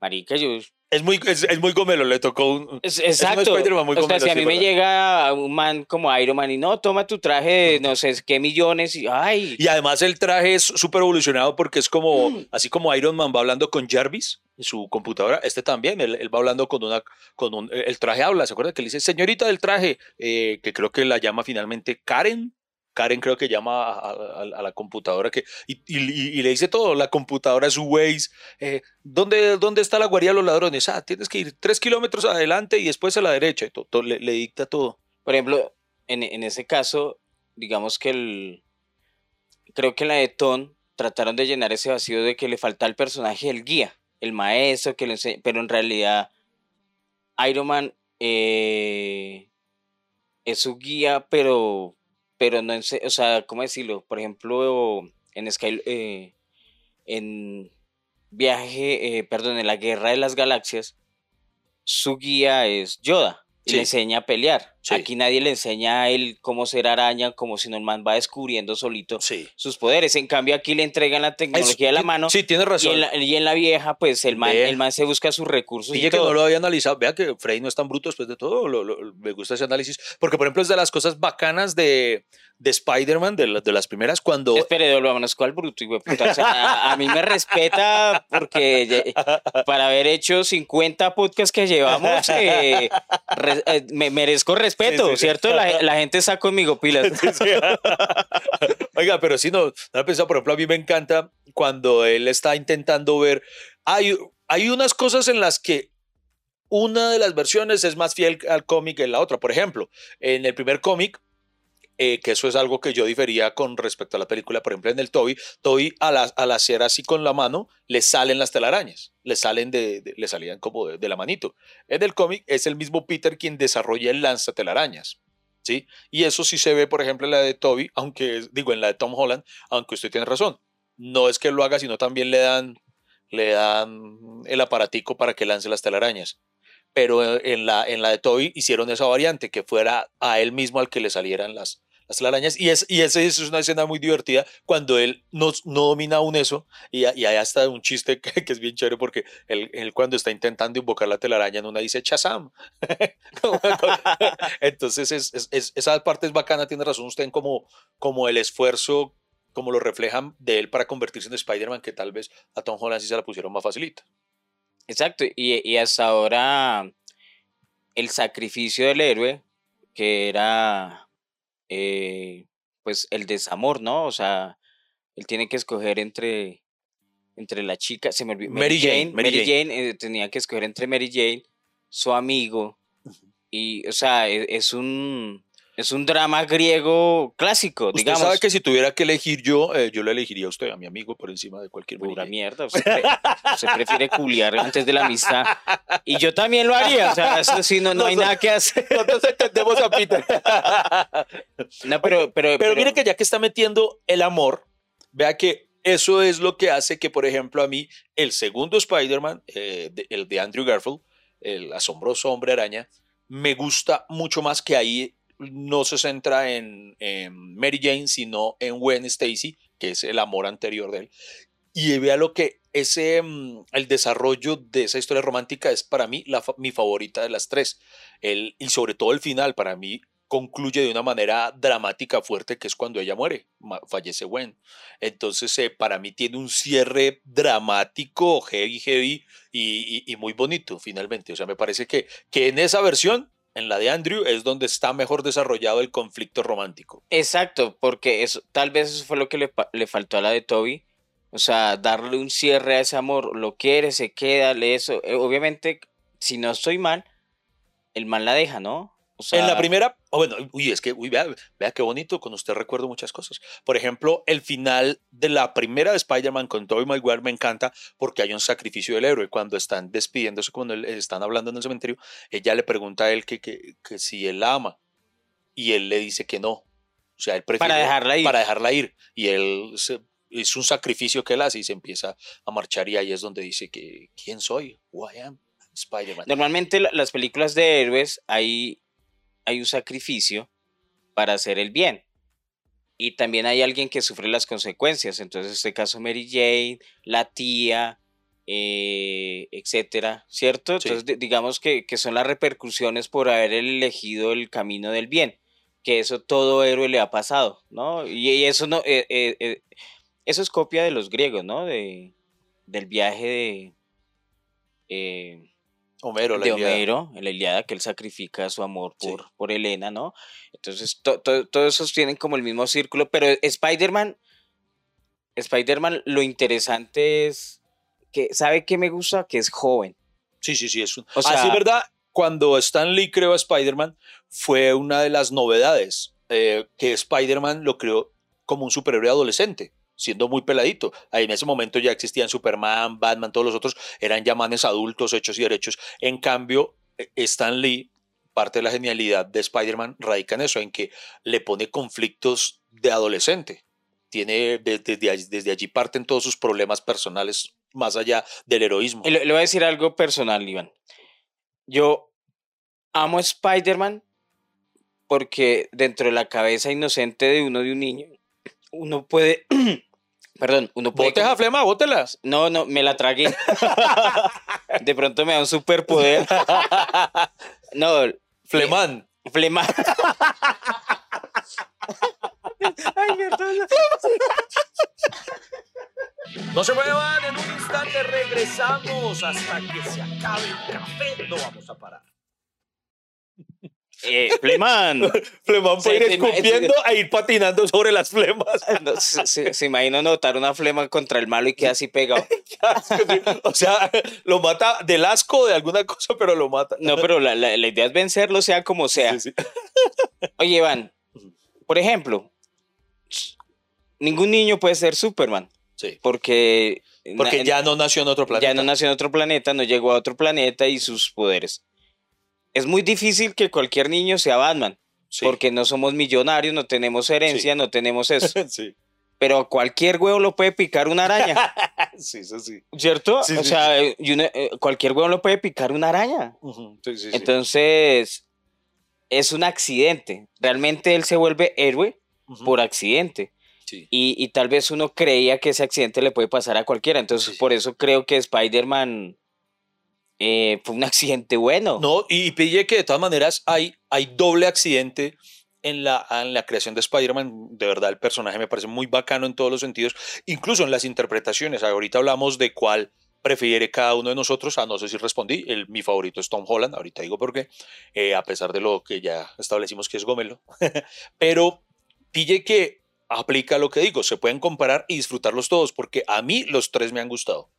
Marica, yo. Es muy, es, es muy gomelo, le tocó un... Es, exacto. Muy o sea, si a sí, mí me ¿verdad? llega un man como Iron Man y no, toma tu traje de no sé qué millones y ay. Y además el traje es súper evolucionado porque es como, Mm. así como Iron Man va hablando con Jarvis en su computadora, este también, él, él va hablando con una, con un, el traje habla, ¿se acuerda que le dice, señorita del traje, eh, que creo que la llama finalmente Karen? Karen creo que llama a, la computadora que, y, le dice todo, la computadora, su Waze, eh, ¿dónde, ¿dónde está la guarida de los ladrones? Ah, tienes que ir tres kilómetros adelante y después a la derecha, y le, le dicta todo. Por ejemplo, en, en ese caso, digamos que el. Creo que en la de Ton trataron de llenar ese vacío de que le falta el personaje del guía, el maestro que le enseña. Pero en realidad, Iron Man eh, es su guía, pero. Pero no ense- O sea, ¿cómo decirlo? Por ejemplo, en Sky. eh, en Viaje. eh, perdón, en la Guerra de las Galaxias, su guía es Yoda. Y Sí. le enseña a pelear. Sí. Aquí nadie le enseña a él cómo ser araña, como si no el man va descubriendo solito Sí. sus poderes. En cambio, aquí le entregan la tecnología de la mano. Sí, tienes y, razón. en la, y en la vieja, pues el man, el man se busca sus recursos. y Pille que todo. no lo había analizado. Vea que Frey no es tan bruto después de todo. lo- lo- me gusta ese análisis. Porque, por ejemplo, es de las cosas bacanas de, de Spider-Man, de, la- de las primeras, cuando. Espere, vámonos con el bruto, hijo de puta. O sea, a, a mí me respeta porque para haber hecho 50 podcasts que llevamos, eh, re- eh, me merezco respeto, Sí, sí. ¿cierto? La, la gente está conmigo, pilas. Oiga, pero si no, no he pensado, por ejemplo, a mí me encanta cuando él está intentando ver. Hay, hay unas cosas en las que una de las versiones es más fiel al cómic que la otra. Por ejemplo, en el primer cómic, eh, que eso es algo que yo difería con respecto a la película, por ejemplo, en el Toby, Toby al, ha- al hacer así con la mano, le salen las telarañas, le salen de, le salían como de, la manito. En el cómic es el mismo Peter quien desarrolla el lanza telarañas. ¿Sí? Y eso sí se ve, por ejemplo, en la de Toby, aunque digo, en la de Tom Holland, aunque usted tiene razón. No es que lo haga, sino también le dan, le dan el aparatico para que lance las telarañas. Pero eh, en la, en la de Toby hicieron esa variante, que fuera a él mismo al que le salieran las, las telarañas. Y, es, y esa es una escena muy divertida cuando él no, no domina aún eso. Y, y hay hasta un chiste que, es bien chévere porque él, cuando está intentando invocar la telaraña en una dice Chazam. Entonces es, es- es- esa parte es bacana, tiene razón usted en como, como el esfuerzo, como lo reflejan de él para convertirse en Spider-Man, que tal vez a Tom Holland sí se la pusieron más facilita. Exacto, y hasta ahora el sacrificio del héroe, que era eh, pues el desamor, ¿no? O sea, él tiene que escoger entre, entre la chica, se me olvidó, Mary Jane, Mary Mary Jane, eh, tenía que escoger entre Mary Jane, su amigo, y, o sea, e- es, un, es un drama griego clásico, Usted digamos. sabe que si tuviera que elegir yo, eh, yo le elegiría a usted, a mi amigo, por encima de cualquier Pura mierda. Usted, pre- usted prefiere culiar antes de la amistad. Y yo también lo haría. O sea, eso sí, no, no hay No, nada que hacer. Nosotros entendemos a Peter. No, pero, pero, Pero mire que ya que está metiendo el amor, vea que eso es lo que hace que, por ejemplo, a mí, el segundo Spider-Man, eh, el de Andrew Garfield, el asombroso hombre araña, me gusta mucho más que ahí no se centra en, Mary Jane, sino en Gwen Stacy, que es el amor anterior de él. Y vea lo que ese, mm, el desarrollo de esa historia romántica es para mí la, mi favorita de las tres. El, y sobre todo el final, para mí, concluye de una manera dramática fuerte, que es cuando ella muere, fallece Gwen. Entonces, eh, para mí tiene un cierre dramático, heavy, heavy y, y- y muy bonito, finalmente. O sea, me parece que, que en esa versión, en la de Andrew, es donde está mejor desarrollado el conflicto romántico. Exacto, porque eso, tal vez eso fue lo que le, le faltó a la de Toby. O sea, darle un cierre a ese amor. Lo quiere, se queda, le eso. Eh, obviamente, si no estoy mal, el mal la deja, ¿no? O sea, en la primera, oh, bueno, uy, es que, uy, vea, vea qué bonito, con usted recuerdo muchas cosas. Por ejemplo, el final de la primera de Spider-Man con Tobey Maguire me encanta porque hay un sacrificio del héroe. Cuando están despidiéndose, cuando están hablando en el cementerio, ella le pregunta a él que, que, que si él la ama y él le dice que no. O sea, él prefiere... Para dejarla ir. Para dejarla ir. Y él se- es un sacrificio que él hace y se empieza a marchar y ahí es donde dice que, ¿quién soy? Who I am? Spider-Man. Normalmente la- las películas de héroes hay, hay un sacrificio para hacer el bien. Y también hay alguien que sufre las consecuencias. Entonces, en este caso, Mary Jane, la tía, eh, etcétera, ¿cierto? Sí. Entonces, di- digamos que, que son las repercusiones por haber elegido el camino del bien, que eso todo héroe le ha pasado, ¿no? Y, y eso no, eh, eh, eh, eso es copia de los griegos, ¿no? De, del viaje de, Homero, la de. Homero, en la Ilíada, que él sacrifica su amor Sí. por, por Helena, ¿no? Entonces, to- to- todos esos tienen como el mismo círculo, pero Spider-Man, Spider-Man, lo interesante es que, ¿sabe qué me gusta? Que es joven. Sí, sí, sí. Es un... O sea- Así es verdad, cuando Stan Lee creó a Spider-Man, fue una de las novedades eh, que Spider-Man lo creó como un superhéroe adolescente, siendo muy peladito. Ahí en ese momento ya existían Superman, Batman, todos los otros eran ya manes adultos, hechos y derechos. En cambio, eh, Stan Lee, parte de la genialidad de Spider-Man radica en eso, en que le pone conflictos de adolescente. Tiene, de- desde, desde allí parten todos sus problemas personales, más allá del heroísmo. Le, voy a decir algo personal, Iván. Yo amo Spider-Man porque dentro de la cabeza inocente de uno de un niño, uno puede, perdón, uno puede... Botes a flema, bótelas. No, no, me la tragué. De pronto me da un superpoder. No, Flemán. flema. Ay, perdón. No se muevan, en un instante regresamos hasta que se acabe el café. No vamos a parar. Eh, Flemán. Flemán Sí, puede ir escupiendo e ir patinando sobre las flemas. No, se, se- se imagina notar una flema contra el malo y queda así pegado. o sea, lo mata del asco de alguna cosa, pero lo mata. No, pero la, la- la idea es vencerlo, sea como sea. Sí, sí. Oye, Iván, por ejemplo, ningún niño puede ser Superman Sí. porque, Porque na- ya no nació en otro planeta. ya no nació en otro planeta, no llegó a otro planeta y sus poderes. Es muy difícil que cualquier niño sea Batman, Sí. porque no somos millonarios, no tenemos herencia, Sí. no tenemos eso. sí. Pero cualquier huevo lo puede picar una araña, sí, eso sí. ¿cierto? O sea, eh, una- cualquier huevo lo puede picar una araña. Entonces, es un accidente. Realmente él se vuelve héroe por accidente. Sí. Y, y tal vez uno creía que ese accidente le puede pasar a cualquiera. Entonces, Sí. por eso creo que Spider-Man eh, fue un accidente bueno. No, y pille que de todas maneras hay, hay doble accidente en la, en la creación de Spider-Man. De verdad, el personaje me parece muy bacano en todos los sentidos, incluso en las interpretaciones. Ahorita hablamos de cuál prefiere cada uno de nosotros. Ah, no sé si respondí. El, mi favorito es Tom Holland. Ahorita digo por qué, eh, a pesar de lo que ya establecimos que es Gomelo. Pero pille que aplica lo que digo. Se pueden comparar y disfrutarlos todos, porque a mí los tres me han gustado.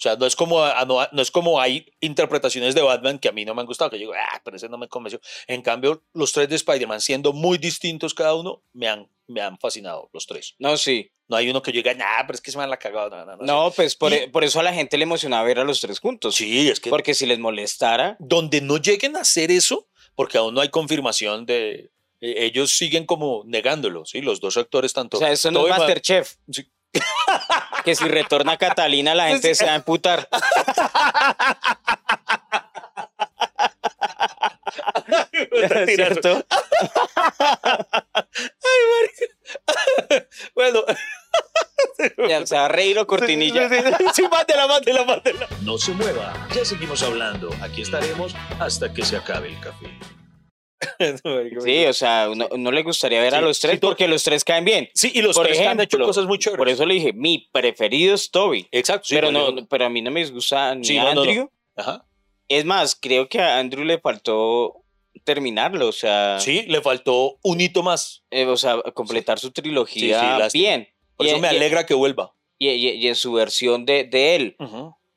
O sea, no es como ah, no, no es como hay interpretaciones de Batman que a mí no me han gustado, que yo digo, ah, pero ese no me convenció. En cambio, los tres de Spider-Man, siendo muy distintos cada uno, me han, me han fascinado los tres. No, sí. No hay uno que yo diga, nah, pero es que se me han la cagado. No, no, no. No, pues por, Y- e- por eso a la gente le emocionaba ver a los tres juntos. Sí, es que Porque si les molestara, donde no lleguen a hacer eso, porque aún no hay confirmación de. eh, ellos siguen como negándolo, ¿sí? Los dos actores, tanto. o sea, eso no es Tobey Ma- Masterchef. Sí. Que si retorna Catalina, la gente se va a emputar. ¿Cierto? Bueno, Ya, se va a reír o cortinilla. Sí, mátela, mátela, mátela. No se mueva, ya seguimos hablando. Aquí estaremos hasta que se acabe el café. Sí, o sea, uno le gustaría ver a los tres sí, porque los tres caen bien. Sí, y los Por tres que han hecho ejemplo, cosas muy chéveres. Por eso le dije, mi preferido es Toby. Exacto, sí, pero, no, pero a mí no me disgusta ni a no, no, no. Andrew. Ajá. Es más, creo que a Andrew le faltó terminarlo, o sea, Sí, le faltó un hito más. eh, o sea completar su trilogía bien. Por Y- eso me y- alegra que vuelva. Y, en su versión de, de él,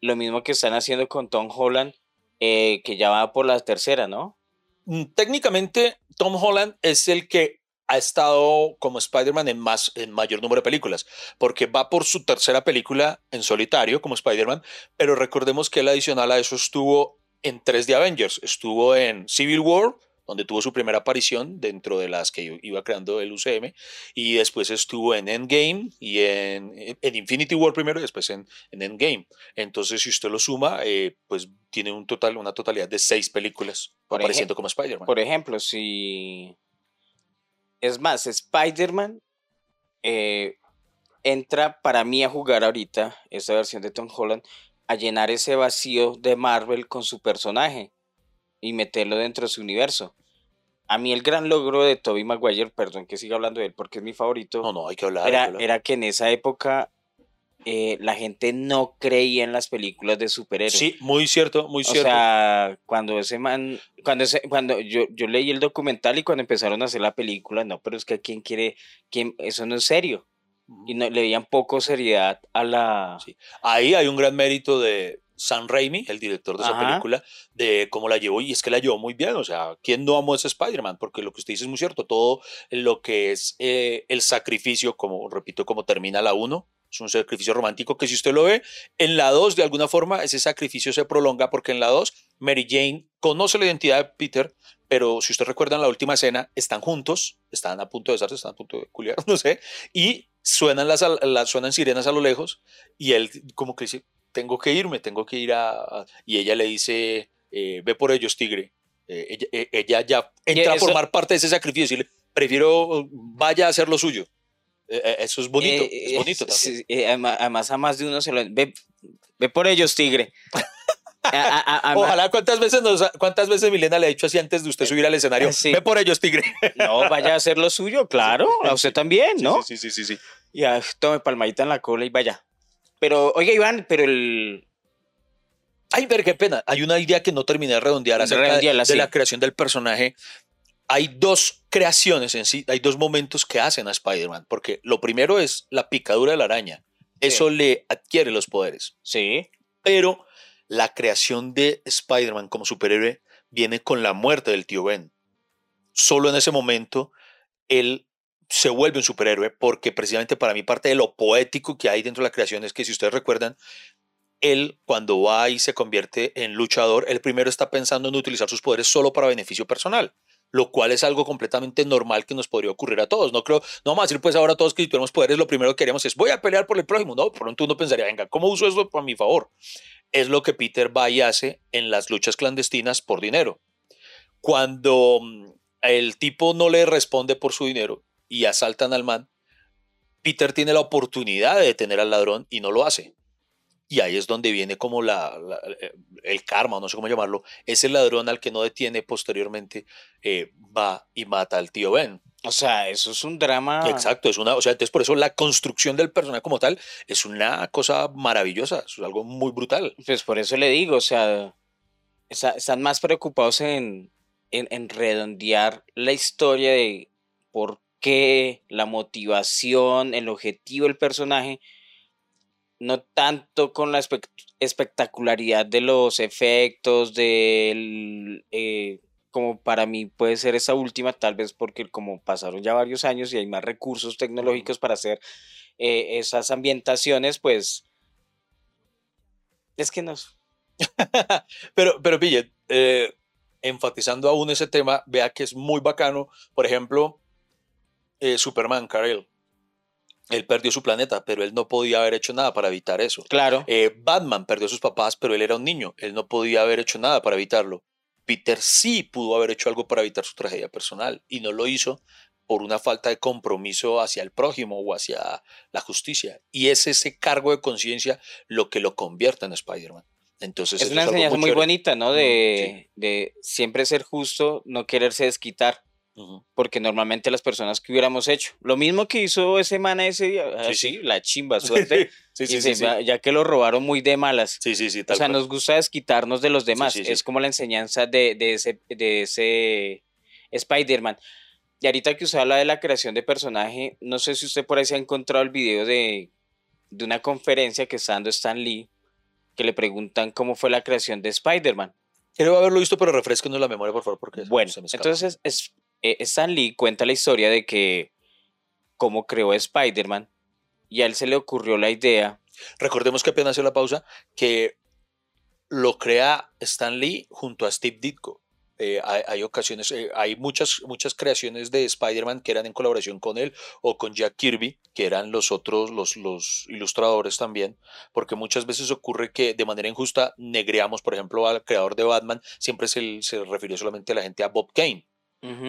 lo mismo que están haciendo con Tom Holland, eh, que ya va por la tercera, ¿no? Mm, Técnicamente, Tom Holland es el que ha estado como Spider-Man en, más, en mayor número de películas, porque va por su tercera película en solitario como Spider-Man, pero recordemos que él adicional a eso estuvo en tres de Avengers, estuvo en Civil War, donde tuvo su primera aparición dentro de las que iba creando el UCM, y después estuvo en Endgame y en, en Infinity War primero y después en, en Endgame. Entonces, si usted lo suma, eh, pues tiene un total, una totalidad de seis películas Por apareciendo como Spider-Man. Por ejemplo, si, Es más, Spider-Man eh, entra para mí a jugar ahorita, esta versión de Tom Holland, a llenar ese vacío de Marvel con su personaje y meterlo dentro de su universo. A mí el gran logro de Tobey Maguire, perdón que siga hablando de él porque es mi favorito, No, no, hay que hablar. era, que hablar. era que en esa época eh, la gente no creía en las películas de superhéroes. Sí, muy cierto, muy O cierto. sea, cuando ese man, cuando ese, cuando yo, yo leí el documental y cuando empezaron a hacer la película, no, pero es que quién quiere, quién, eso no es serio. Y no, le veían poco seriedad a la... Sí. Ahí hay un gran mérito de Sam Raimi, el director de esa Ajá. película, de cómo la llevó, y es que la llevó muy bien, o sea, ¿quién no amó a ese Spider-Man? Porque lo que usted dice es muy cierto, todo lo que es eh, el sacrificio, como repito, como termina la 1, es un sacrificio romántico que si usted lo ve, en la 2 de alguna forma ese sacrificio se prolonga porque en la 2 Mary Jane conoce la identidad de Peter, pero si usted recuerda en la última escena, están juntos, están a punto de besarse, están a punto de culiar, no sé, y suenan las suenan sirenas a lo lejos y él como que dice, tengo que irme, tengo que ir a... a-". Y ella le dice, eh, ve por ellos, tigre. Eh, ella, eh, ella ya entra a formar parte de ese sacrificio y decirle, prefiero, vaya a hacer lo suyo. Eh, eso es bonito, es bonito también. sí, además, además a más de uno se lo... Ve, ve por ellos, tigre. A- a- a- a- Ojalá, ¿cuántas veces, nos, ¿cuántas veces Milena le ha dicho así antes de usted subir al escenario? Sí. Ve por ellos, tigre. No, vaya a hacer lo suyo, claro. A usted también, ¿no? Sí, sí, sí, sí. sí. Ya, tome palmadita en la cola y vaya. Pero, oiga, Iván, pero el... Ay, ver qué pena. Hay una idea que no terminé de redondear acerca de- Redondeala, de, sí. la creación del personaje. Hay dos creaciones en sí, hay dos momentos que hacen a Spider-Man, porque lo primero es la picadura de la araña. Eso le adquiere los poderes. Sí. Pero la creación de Spider-Man como superhéroe viene con la muerte del tío Ben. Solo en ese momento él se vuelve un superhéroe porque precisamente para mí parte de lo poético que hay dentro de la creación es que si ustedes recuerdan, él cuando va y se convierte en luchador, él primero está pensando en utilizar sus poderes solo para beneficio personal, lo cual es algo completamente normal que nos podría ocurrir a todos. No creo, no vamos a decir pues ahora todos que si tuviéramos poderes, lo primero que haríamos es voy a pelear por el prójimo. No, pronto uno pensaría, venga, ¿cómo uso eso para mi favor? Es lo que Peter va y hace en las luchas clandestinas por dinero. Cuando mm, el tipo no le responde por su dinero y asaltan al man, Peter tiene la oportunidad de detener al ladrón y no lo hace. Y ahí es donde viene como la, la- el karma, no sé cómo llamarlo. Ese ladrón al que no detiene posteriormente eh, va y mata al tío Ben. O sea, eso es un drama. Exacto, es una, o sea, entonces por eso la construcción del personaje como tal es una cosa maravillosa, es algo muy brutal. Pues por eso le digo, o sea, está- están más preocupados en, en, en redondear la historia de por qué, la motivación, el objetivo del personaje, no tanto con la espec- espectacularidad de los efectos, del... eh, como para mí puede ser esa última, tal vez porque como pasaron ya varios años y hay más recursos tecnológicos para hacer eh, esas ambientaciones, pues es que no. Pero, pero pille, eh, enfatizando aún ese tema, vea que es muy bacano. Por ejemplo, eh, Superman, Kal-El, él perdió su planeta, pero él no podía haber hecho nada para evitar eso. Claro. Eh, Batman perdió a sus papás, pero él era un niño, él no podía haber hecho nada para evitarlo. Peter sí pudo haber hecho algo para evitar su tragedia personal y no lo hizo por una falta de compromiso hacia el prójimo o hacia la justicia. Y es ese cargo de conciencia lo que lo convierte en Spider-Man. Entonces, es una enseñanza muy bonita, ¿no? Mm, de siempre ser justo, no quererse desquitar, Porque normalmente las personas que hubiéramos hecho, lo mismo que hizo ese man ese día, Sí, así, sí. la chimba, suerte, Sí, sí, se- ya que lo robaron muy de malas. Sí, sí, sí, O sea, cual. nos gusta desquitarnos de los demás. Es como la enseñanza de, de ese, de ese Spider-Man. Y ahorita que usted habla de la creación de personaje, no sé si usted por ahí se ha encontrado el video de, de una conferencia que está dando Stan Lee, que le preguntan cómo fue la creación de Spider-Man. Quiero haberlo visto, pero refresquenos la memoria, por favor, porque Bueno, se me escapa. entonces es, eh, Stan Lee cuenta la historia de que cómo creó Spider-Man y a él se le ocurrió la idea. Recordemos que apenas hace la pausa, que lo crea Stan Lee junto a Steve Ditko. Eh, hay, ocasiones, eh, hay muchas, muchas creaciones de Spider-Man que eran en colaboración con él o con Jack Kirby, que eran los otros, los, los ilustradores también, porque muchas veces ocurre que de manera injusta negreamos, por ejemplo, al creador de Batman, siempre se, se refirió solamente a la gente a Bob Kane.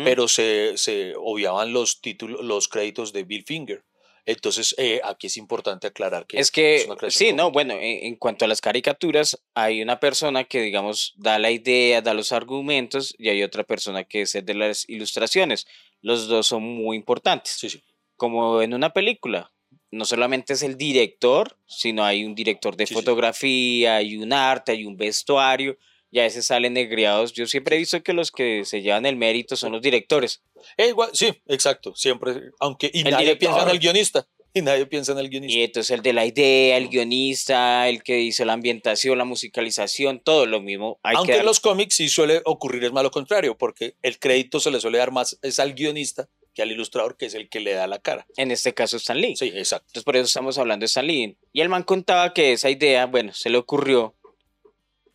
Pero se, se obviaban los títulos, los créditos de Bill Finger. Entonces, eh, aquí es importante aclarar que Es que, una creación sí, no, bueno, en, en cuanto a las caricaturas, hay una persona que, digamos, da la idea, da los argumentos, y hay otra persona que es de las ilustraciones. Los dos son muy importantes. Sí, sí. Como en una película, no solamente es el director, sino hay un director de sí. fotografía, hay un arte, hay un vestuario, y a veces salen negriados. Yo siempre he visto que los que se llevan el mérito son los directores. Eh, igual, sí, exacto. Siempre, aunque y El nadie piensa en director. el guionista. Y nadie piensa en el guionista. Y entonces el de la idea, el guionista, el que hizo la ambientación, la musicalización, todo lo mismo. Hay Aunque que en los cómics sí suele ocurrir es más lo contrario, porque el crédito se le suele dar más es al guionista que al ilustrador, que es el que le da la cara. en este caso Stan Lee. Sí, exacto. Entonces por eso estamos hablando de Stan Lee. Y el man contaba que esa idea, bueno, se le ocurrió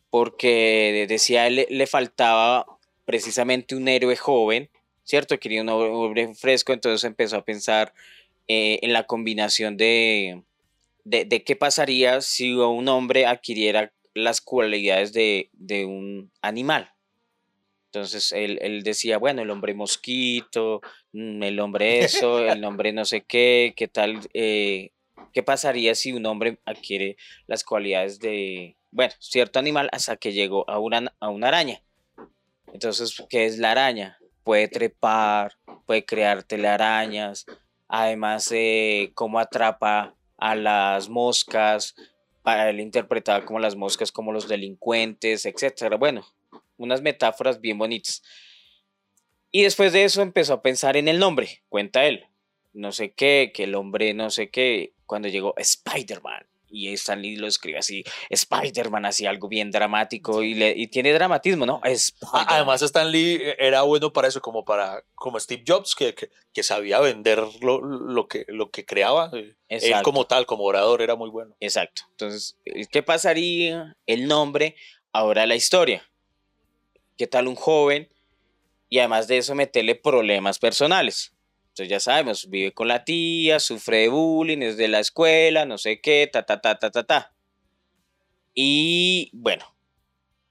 porque decía él le faltaba precisamente un héroe joven, ¿cierto? Quería un hombre fresco, entonces empezó a pensar eh, en la combinación de, de, qué pasaría si un hombre adquiriera las cualidades de, de un animal. Entonces él, él decía, bueno, el hombre mosquito, mm, el hombre eso, el hombre no sé qué, qué tal, eh, qué pasaría si un hombre adquiere las cualidades de, bueno, cierto animal hasta que llegó a una, a una araña. Entonces, ¿qué es la araña? Puede trepar, puede crear telarañas, además, eh, cómo atrapa a las moscas, para él interpretaba como las moscas como los delincuentes, etcétera. Bueno, unas metáforas bien bonitas. Y después de eso empezó a pensar en el nombre, cuenta él. No sé qué, que el hombre no sé qué, cuando llegó Spider-Man. Y Stan Lee lo escribe así, Spider-Man, así algo bien dramático y, le, y tiene dramatismo, ¿no? Además, Stan Lee eh, era bueno para eso, como para como Steve Jobs, que, que, que sabía vender lo, lo, que, lo que creaba. Eh, Él Exacto. como tal, como orador, era muy bueno. Exacto. Entonces, eh, ¿qué pasaría? El nombre, ahora la historia. ¿Qué tal un joven? Y además de eso, meterle problemas personales. Entonces ya sabemos, vive con la tía, sufre de bullying, es de la escuela, no sé qué, ta, ta, ta, ta, ta, ta. Y bueno,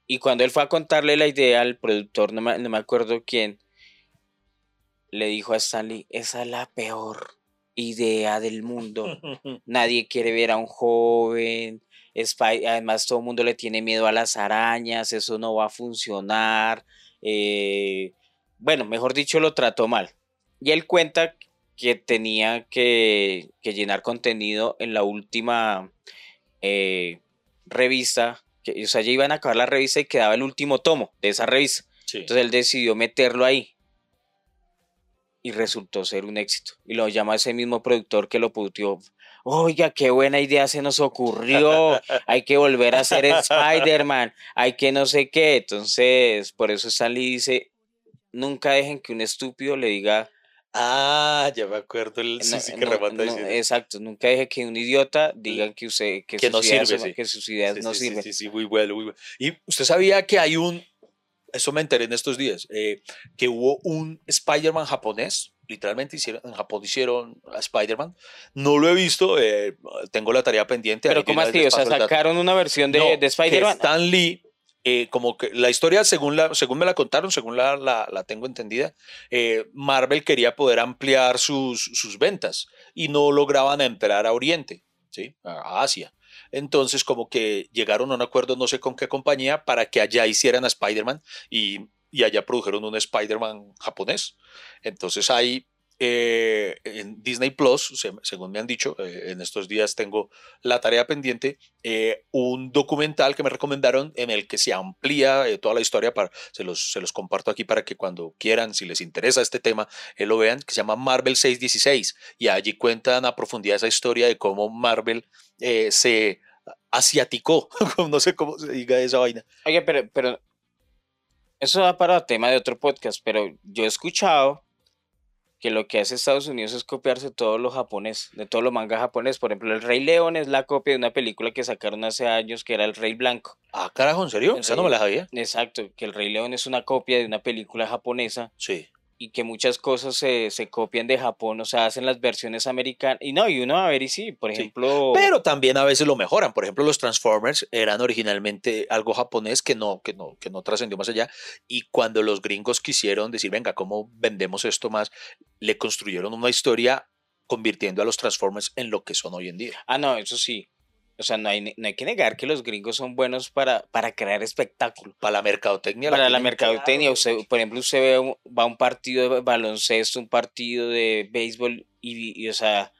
y cuando él fue a contarle la idea al productor, no me, no me acuerdo quién, le dijo a Stanley, esa es la peor idea del mundo. Nadie quiere ver a un joven. Spy- además, todo el mundo le tiene miedo a las arañas. Eso no va a funcionar. eh, bueno, mejor dicho, lo trató mal. Y él cuenta que tenía que, que llenar contenido en la última eh, revista. Que, o sea, ya iban a acabar la revista y quedaba el último tomo de esa revista. Sí. Entonces él decidió meterlo ahí. Y resultó ser un éxito. Y lo llama ese mismo productor que lo puteó. Oiga, qué buena idea se nos ocurrió. Hay que volver a hacer Spider-Man. Hay que no sé qué. Entonces, por eso Stanley dice, nunca dejen que un estúpido le diga... Ah, ya me acuerdo el sí, sí que no- remata no, exacto, nunca deje que un idiota diga que, usted, que, Que sus no sirve, sí. que sus ideas Sí, no sirven. Sí, sí, muy bueno, muy bueno. Y usted sabía que hay un, eso me enteré en estos días, eh, que hubo un Spider-Man japonés, literalmente hicieron, en Japón hicieron a Spider-Man. No lo he visto, eh, tengo la tarea pendiente. Pero ¿cómo así? O sea, sacaron una versión de, de Spider-Man. Stan Lee, eh, como que la historia, según, la, según me la contaron, según la, la, tengo entendida, eh, Marvel quería poder ampliar sus, sus ventas y no lograban entrar a Oriente, ¿sí? a Asia. Entonces, como que llegaron a un acuerdo, no sé con qué compañía, para que allá hicieran a Spider-Man y, y allá produjeron un Spider-Man japonés. Entonces, hay eh, en Disney Plus, se- según me han dicho, eh, en estos días tengo la tarea pendiente, eh, un documental que me recomendaron en el que se amplía eh, toda la historia, para, se, los, se los comparto aquí para que cuando quieran, si les interesa este tema, eh, lo vean, que se llama Marvel 616, y allí cuentan a profundidad esa historia de cómo Marvel eh, se asiaticó, no sé cómo se diga esa vaina. Oye, pero, pero eso da para tema de otro podcast, pero yo he escuchado que lo que hace Estados Unidos es copiarse todo lo japonés, de todo lo manga japonés. Por ejemplo, El Rey León es la copia de una película que sacaron hace años que era El Rey Blanco. Ah, carajo, ¿en serio? Esa no me la sabía. Exacto, que El Rey León es una copia de una película japonesa Sí. Y que muchas cosas se, se copian de Japón, o sea, hacen las versiones americanas. Y no, y uno a ver y sí, por Sí. ejemplo. Pero también a veces lo mejoran. Por ejemplo, los Transformers eran originalmente algo japonés que no, que no, que no trascendió más allá. Y cuando los gringos quisieron decir, venga, ¿cómo vendemos esto más? Le construyeron una historia convirtiendo a los Transformers en lo que son hoy en día. Ah, no, eso sí. O sea, no hay, no hay que negar que los gringos son buenos para, para crear espectáculo. Para la mercadotecnia. Para la mercadotecnia, claro. usted- por ejemplo, usted ve va a un partido de baloncesto, un partido de béisbol y, y, o sea,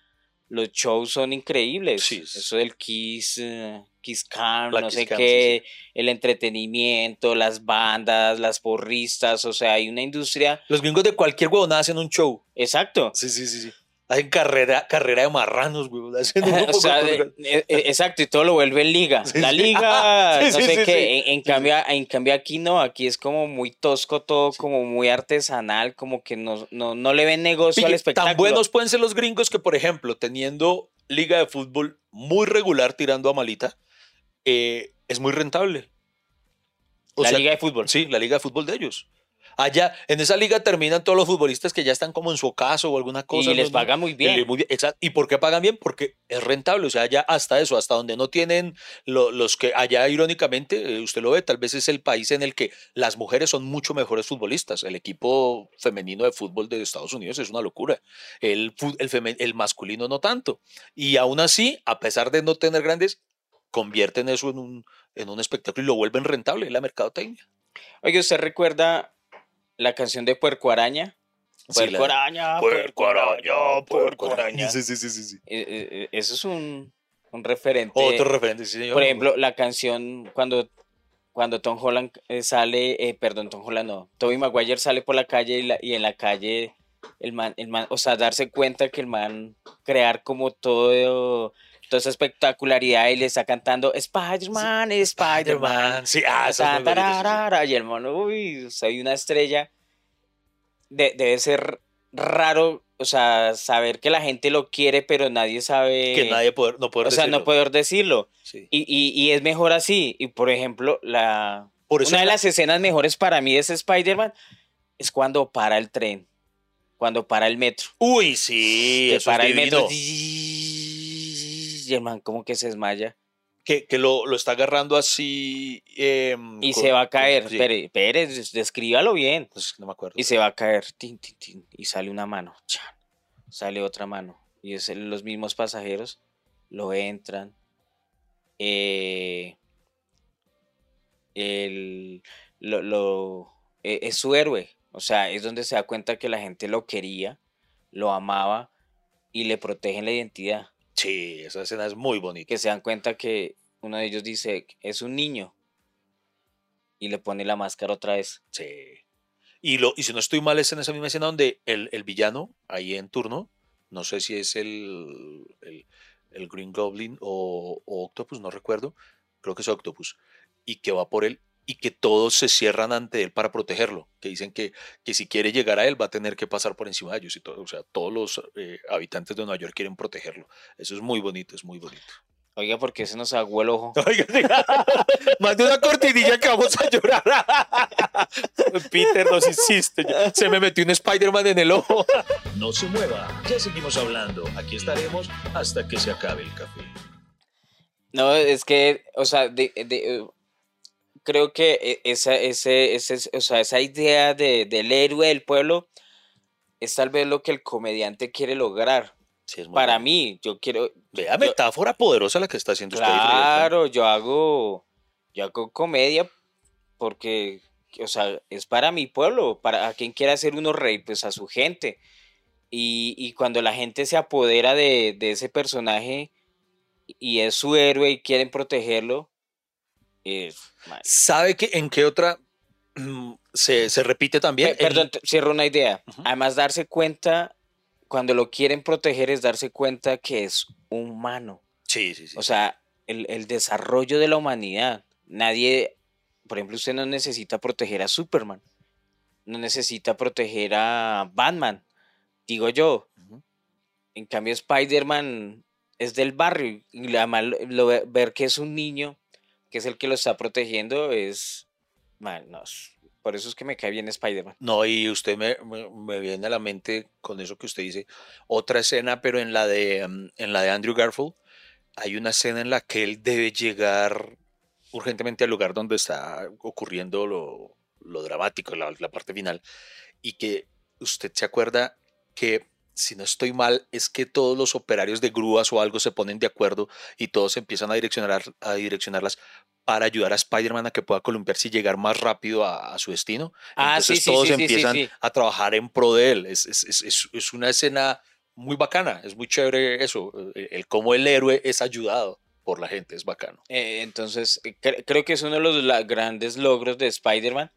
los shows son increíbles. Sí, sí. Eso del Kiss, eh, Kiss Cam, no Kiss sé Cam, qué, el entretenimiento, las bandas, las porristas, o sea, hay una industria. Los gringos de cualquier huevonada hacen un show. Exacto. Sí, sí, sí, sí. Hacen carrera, carrera de marranos, güey. Hacen un o poco sea, de- de- exacto, y todo lo vuelve en liga. Sí, la liga, Sí, no sí, sé qué. En, en cambio, en cambio aquí no, aquí es como muy tosco todo, como muy artesanal, como que no, no, no le ven negocio al espectáculo. Tan buenos pueden ser los gringos que, por ejemplo, teniendo liga de fútbol muy regular tirando a malita, eh, es muy rentable. O la sea, liga de fútbol. Sí, la liga de fútbol de ellos. Allá, en esa liga terminan todos los futbolistas que ya están como en su ocaso o alguna cosa. y les pagan muy bien. muy. ¿Y por qué pagan bien? Porque es rentable. O sea, ya hasta eso, hasta donde no tienen lo- los que allá, irónicamente, eh, usted lo ve, tal vez es el país en el que las mujeres son mucho mejores futbolistas. El equipo femenino de fútbol de Estados Unidos es una locura. El, el, femen- el masculino no tanto. Y aún así, a pesar de no tener grandes, convierten eso en un, en un espectáculo y lo vuelven rentable en la mercadotecnia. Oye, ¿usted recuerda la canción de Puerco Araña? Puerco Araña, Puerco Araña, Puerco Araña. Sí, sí, sí, sí, sí. Eh, eh, eh, Eso es un, un referente. Otro referente, sí, señor. Por ejemplo, la canción cuando, cuando Tom Holland sale, eh, perdón, Tom Holland no, Tobey Maguire sale por la calle y, la- y en la calle el man, el man, o sea, darse cuenta que el man crear como todo, toda esa espectacularidad y le está cantando Spider-Man, Spider-Man. Sí, ah, Ta, tararara, y el mono, uy, soy una estrella. De- debe ser raro, o sea, saber que la gente lo quiere, pero nadie sabe. que nadie poder, no poder o sea, no poder decirlo. Sí. Y, y, y es mejor así. Y por ejemplo, la, Por eso una de la- las escenas mejores para mí de ese Spider-Man es cuando para el tren, cuando para el metro. Uy, sí, que eso para es el metro. Y el man como que se desmaya. Que, que lo, lo está agarrando así. em, Y con- se va a caer. sí, Pérez, Pérez, descríbalo bien. pues, no me acuerdo. Y se va a caer. tin, tin, tin, y sale una mano. chan, sale otra mano. Y es los mismos pasajeros lo entran. eh, el- lo, lo- e- es su héroe. O sea, es donde se da cuenta que la gente lo quería, lo amaba y le protegen la identidad. Sí, esa escena es muy bonita. Que se dan cuenta que uno de ellos dice, es un niño. Y le pone la máscara otra vez. Sí. Y, lo, y si no estoy mal, es en esa misma escena donde el, el villano, ahí en turno, no sé si es el, el, el Green Goblin o, o Octopus, no recuerdo, creo que es Octopus, y que va por él y que todos se cierran ante él para protegerlo, que dicen que, que si quiere llegar a él va a tener que pasar por encima de ellos y todo, o sea, todos los eh, habitantes de Nueva York quieren protegerlo. Eso es muy bonito, es muy bonito. Oiga, porque se nos aguó el ojo. Oiga, sí. Más de una cortinilla que vamos a llorar. Peter nos insiste. Se me metió un Spider-Man en el ojo. No se mueva, ya seguimos hablando. Aquí estaremos hasta que se acabe el café. No, es que, o sea, de, de, creo que e- esa, ese, ese, o sea, esa idea de, del héroe del pueblo es tal vez lo que el comediante quiere lograr. Sí, Para bonito. mí, yo quiero, Vea, yo- metáfora poderosa la que está haciendo usted. ahí, Freddy. claro, yo hago, yo hago comedia porque, o sea, es para mi pueblo, para a quien quiera hacer uno rey, pues a su gente. Y, y cuando la gente se apodera de, de ese personaje y es su héroe y quieren protegerlo, es... ¿Sabe que en qué otra mm, se, se repite también? Pe- Perdón, cierro una idea. Además, darse cuenta, cuando lo quieren proteger, es darse cuenta que es humano. Sí, sí, sí. O sea, el, el desarrollo de la humanidad. Nadie, por ejemplo, usted no necesita proteger a Superman. No necesita proteger a Batman. Digo yo. En cambio, Spider-Man es del barrio. Y además, lo- lo ve- ver que es un niño, que es el que lo está protegiendo, es. man, no, Por eso es que me cae bien Spider-Man. No, y usted me, me- me viene a la mente con eso que usted dice. Otra escena, pero en la de, mm, en la de Andrew Garfield, hay una escena en la que él debe llegar urgentemente al lugar donde está ocurriendo lo, lo dramático, la, la parte final, y que usted se acuerda que, si no estoy mal, es que todos los operarios de grúas o algo se ponen de acuerdo y todos empiezan a, direccionar, a direccionarlas para ayudar a Spider-Man a que pueda columpiarse y llegar más rápido a, a su destino. Ah, Entonces sí, sí, todos sí, empiezan a trabajar en pro de él. Es, es- es- es- una escena muy bacana, es muy chévere eso, el, el cómo el héroe es ayudado por la gente, es bacano. Eh, entonces, eh, cre- creo que es uno de los grandes logros de Spider-Man.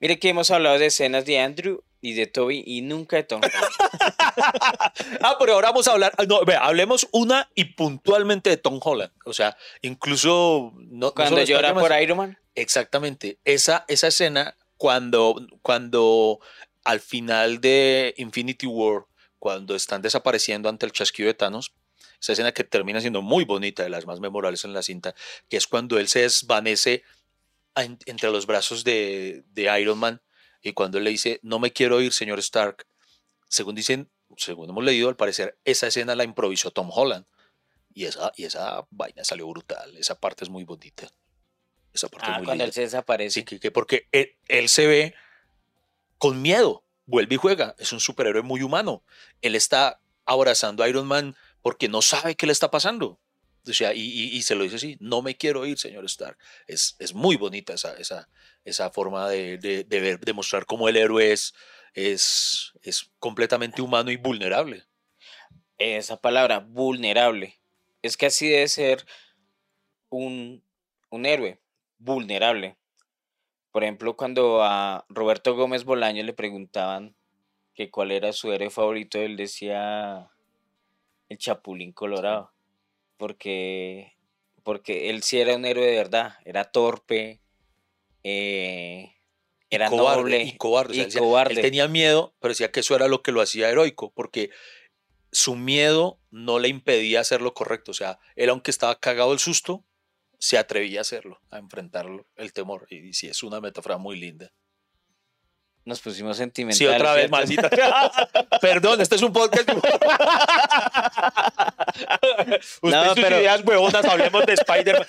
Mire que hemos hablado de escenas de Andrew y de Toby y nunca de Tom. Holland. Ah, pero ahora vamos a hablar, no, vea, hablemos una y puntualmente de Tom Holland. O sea, incluso... No, no Cuando solo llora por Iron Man. Exactamente. Esa, esa escena, cuando, cuando al final de Infinity War, cuando están desapareciendo ante el chasquido de Thanos, esa escena que termina siendo muy bonita, de las más memorables en la cinta, que es cuando él se desvanece en- entre los brazos de, de Iron Man y cuando él le dice, no me quiero ir, señor Stark. Según dicen, según hemos leído, al parecer, esa escena la improvisó Tom Holland. Y esa, y esa vaina salió brutal. Esa parte es muy bonita. Esa parte es Ah, muy cuando linda. él se desaparece. Sí, que, que porque él, él se ve con miedo, vuelve y juega, es un superhéroe muy humano. Él está abrazando a Iron Man porque no sabe qué le está pasando. Y, se lo dice así, no me quiero ir, señor Stark. Es, es muy bonita esa, esa, esa forma de, de, de ver, de mostrar cómo el héroe es, es, es completamente humano y vulnerable. Esa palabra, vulnerable. Es que así debe ser un, un héroe, vulnerable. Por ejemplo, cuando a Roberto Gómez Bolaño le preguntaban que cuál era su héroe favorito, él decía el Chapulín Colorado. Porque, porque él sí era un héroe de verdad, era torpe, eh, era cobarde, noble y cobarde. o sea, y él decía- cobarde. Él tenía miedo, pero decía que eso era lo que lo hacía heroico, porque su miedo no le impedía hacer lo correcto. O sea, él aunque estaba cagado el susto, se atrevía a hacerlo, a enfrentarlo, el temor. Y, sí, es una metáfora muy linda. Nos pusimos sentimentales. Sí, otra vez, maldita. Perdón, este es un podcast. Usted No, y sus pero- ideas huevonas, hablemos de Spider-Man.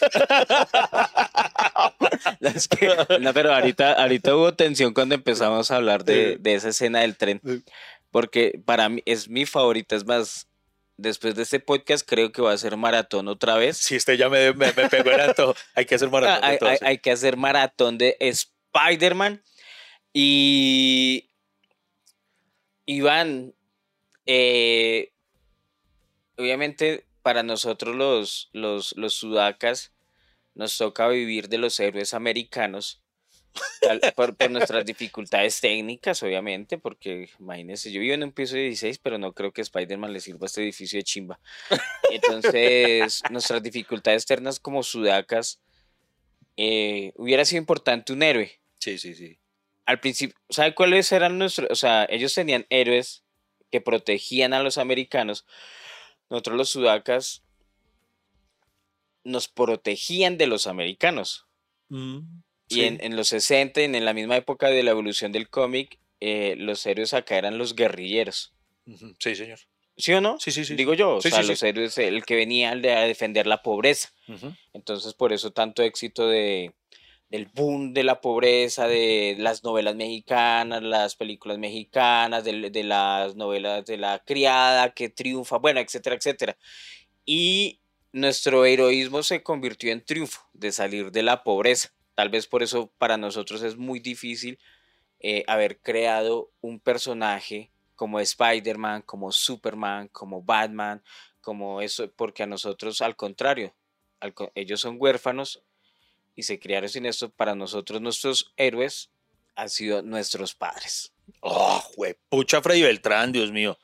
No, es que- no, pero ahorita, ahorita hubo tensión cuando empezamos a hablar de, Eh. de esa escena del tren. Eh. Porque para mí es mi favorita. Es más, después de este podcast creo que va a ser maratón otra vez. Si este ya me, me, me pegó el antojo. Hay que hacer maratón. de Ah, hay, todo, hay- hay que hacer maratón de Spider-Man. Y Iván, eh, obviamente para nosotros los, los, los sudacas nos toca vivir de los héroes americanos por, por nuestras dificultades técnicas, obviamente, porque imagínense, yo vivo en un piso de 16, pero no creo que Spider-Man le sirva a este edificio de chimba. Entonces, nuestras dificultades externas como sudacas, eh, hubiera sido importante un héroe. Sí, sí, sí. Al principio, ¿sabe cuáles eran nuestros? O sea, ellos tenían héroes que protegían a los americanos. Nosotros los sudacas nos protegían de los americanos. Mm, Y sí. en, en los 60, en, la misma época de la evolución del cómic, eh, los héroes acá eran los guerrilleros. Sí, señor. ¿Sí o no? Sí, sí, sí. Digo yo, o Sí, sea, sí, los héroes, el que venía a defender la pobreza. Entonces, por eso tanto éxito de, del boom de la pobreza, de las novelas mexicanas, las películas mexicanas, de, las novelas de la criada que triunfa, bueno, etcétera, etcétera. Y nuestro heroísmo se convirtió en triunfo de salir de la pobreza. Tal vez por eso para nosotros es muy difícil eh, haber creado un personaje como Spider-Man, como Superman, como Batman, como eso, porque a nosotros al contrario, ellos son huérfanos y se criaron sin esto. Para nosotros nuestros héroes han sido nuestros padres. Oh, pucha Freddy Beltrán, Dios mío.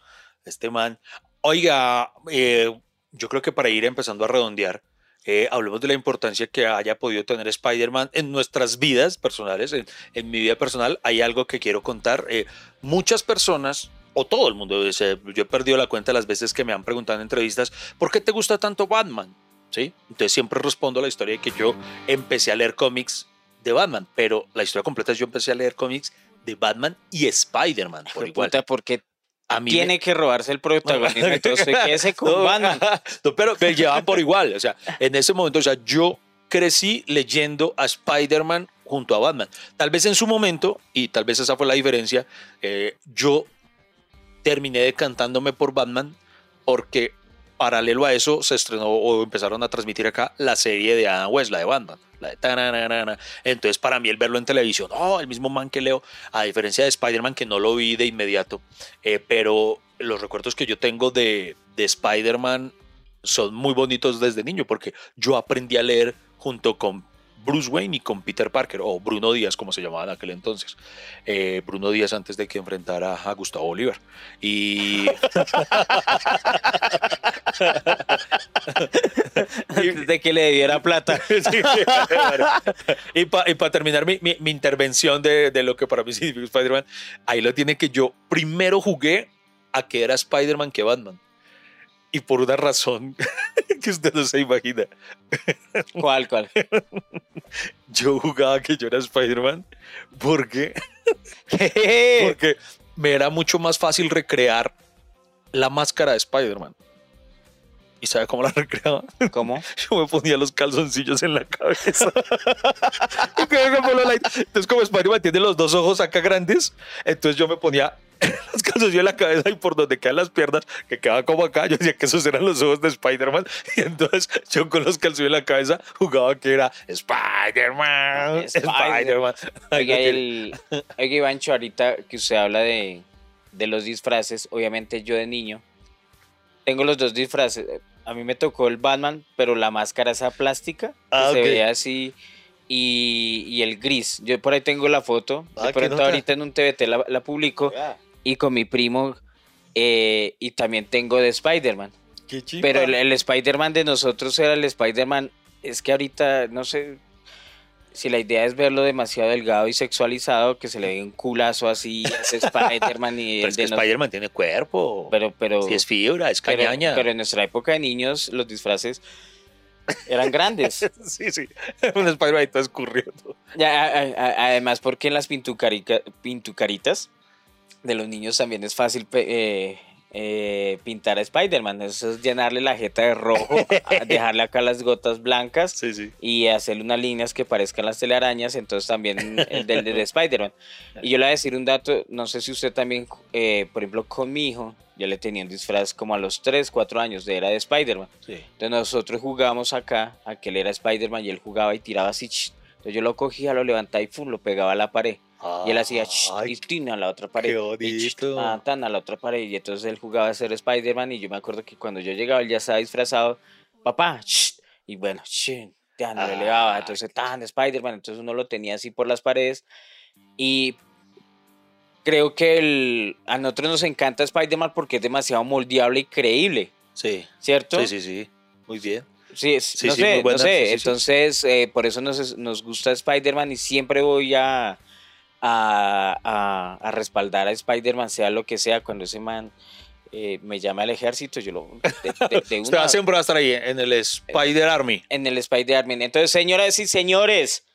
Este man. Oiga, eh, yo creo que para ir empezando a redondear, eh, hablemos de la importancia que haya podido tener Spider-Man en nuestras vidas personales. En, mi vida personal hay algo que quiero contar. Eh, muchas personas, o todo el mundo, yo he perdido la cuenta de las veces que me han preguntado en entrevistas, ¿por qué te gusta tanto Batman? ¿Sí? Entonces siempre respondo la historia de que yo empecé a leer cómics de Batman, pero la historia completa es yo empecé a leer cómics de Batman y Spider-Man por igual. Puta, porque A mí tiene que robarse el protagonismo. Entonces, quédese con No, Batman. no, pero me llevaban por igual. O sea, en ese momento, o sea, yo crecí leyendo a Spider-Man junto a Batman. Tal vez en su momento, y tal vez esa fue la diferencia, eh, yo terminé decantándome por Batman porque paralelo a eso se estrenó o empezaron a transmitir acá la serie de Adam West, la de Batman. La de tananana. Entonces, para mí, el verlo en televisión, oh, el mismo man que leo, a diferencia de Spider-Man, que no lo vi de inmediato, eh, pero los recuerdos que yo tengo de, de Spider-Man son muy bonitos desde niño, porque yo aprendí a leer junto con Bruce Wayne y con Peter Parker, o Bruno Díaz, como se llamaba en aquel entonces. Eh, Bruno Díaz antes de que enfrentara a Gustavo Oliver. Y. Antes de que le debiera plata. Sí, bueno. y para terminar mi, mi- mi intervención de, de lo que para mí significa Spider-Man, ahí lo tiene que yo primero jugué a que era Spider-Man que Batman. Y por una razón que usted no se imagina. ¿Cuál, cuál? Yo jugaba que yo era Spider-Man porque, ¿Qué? porque me era mucho más fácil recrear la máscara de Spider-Man. ¿Y sabe cómo la recreaba? ¿Cómo? Yo me ponía los calzoncillos en la cabeza. Entonces, como Spider-Man tiene los dos ojos acá grandes, entonces yo me ponía los calzoncillos en la cabeza y por donde quedan las piernas, que quedaban como acá, yo decía que esos eran los ojos de Spider-Man. Y entonces yo con los calzoncillos en la cabeza jugaba que era Spider-Man, Spider- Spider-Man. Oiga, el, oiga, Ivancho, ahorita que usted habla de, de los disfraces, obviamente yo de niño tengo los dos disfraces. A mí me tocó el Batman, pero la máscara esa plástica, que Ah, se veía así, y, y el gris. Yo por ahí tengo la foto, Ah, de pronto ahorita en un TVT la, la publico, y con mi primo, eh, y también tengo de Spider-Man. Qué chimba. Pero el, el Spider-Man de nosotros era el Spider-Man. Es que ahorita, no sé si la idea es verlo demasiado delgado y sexualizado, que se le ve un culazo así, ese Spider-Man y Pero es que Spider-Man tiene cuerpo. Pero, pero, si es fibra, es cañaña. pero en nuestra época de niños, los disfraces eran grandes. sí, sí. Un Spider-Man todo escurriendo. Ya, a- a- además, porque en las pintucaritas de los niños también es fácil eh, eh, pintar a Spider-Man. Eso es llenarle la jeta de rojo, dejarle acá las gotas blancas Sí, sí. y hacerle unas líneas que parezcan las telarañas, entonces también el del de Spider-Man. Y yo le voy a decir un dato, no sé si usted también, eh, por ejemplo, con mi hijo, yo le tenía un disfraz como a los 3, 4 años de era de Spider-Man. sí. Entonces nosotros jugábamos acá, a que él era Spider-Man y él jugaba y tiraba así. Entonces yo lo cogía, lo levantaba y ¡fum! lo pegaba a la pared. Y él hacía Ay, y tin, a la otra pared. qué y bonito. ah, tan, a la otra pared. Y entonces él jugaba a ser Spider-Man y yo me acuerdo que cuando yo llegaba él ya estaba disfrazado. Papá, ch, y bueno, ch, tan, lo Ah, elevaba. Entonces tan, Spider-Man. Entonces uno lo tenía así por las paredes. Y creo que el, a nosotros nos encanta Spider-Man porque es demasiado moldeable y creíble. Sí. ¿Cierto? Sí, sí, sí. Muy bien. Sí, Sí, no sí, sé, no sé. Entonces, eh, por eso nos, nos gusta Spider-Man y siempre voy a, a, a- a respaldar a Spider-Man, sea lo que sea, cuando ese man eh, me llame al ejército, yo lo... De, de- de Usted una- siempre va a estar ahí en el Spider Army. en el Spider-Man. Entonces, señoras y señores,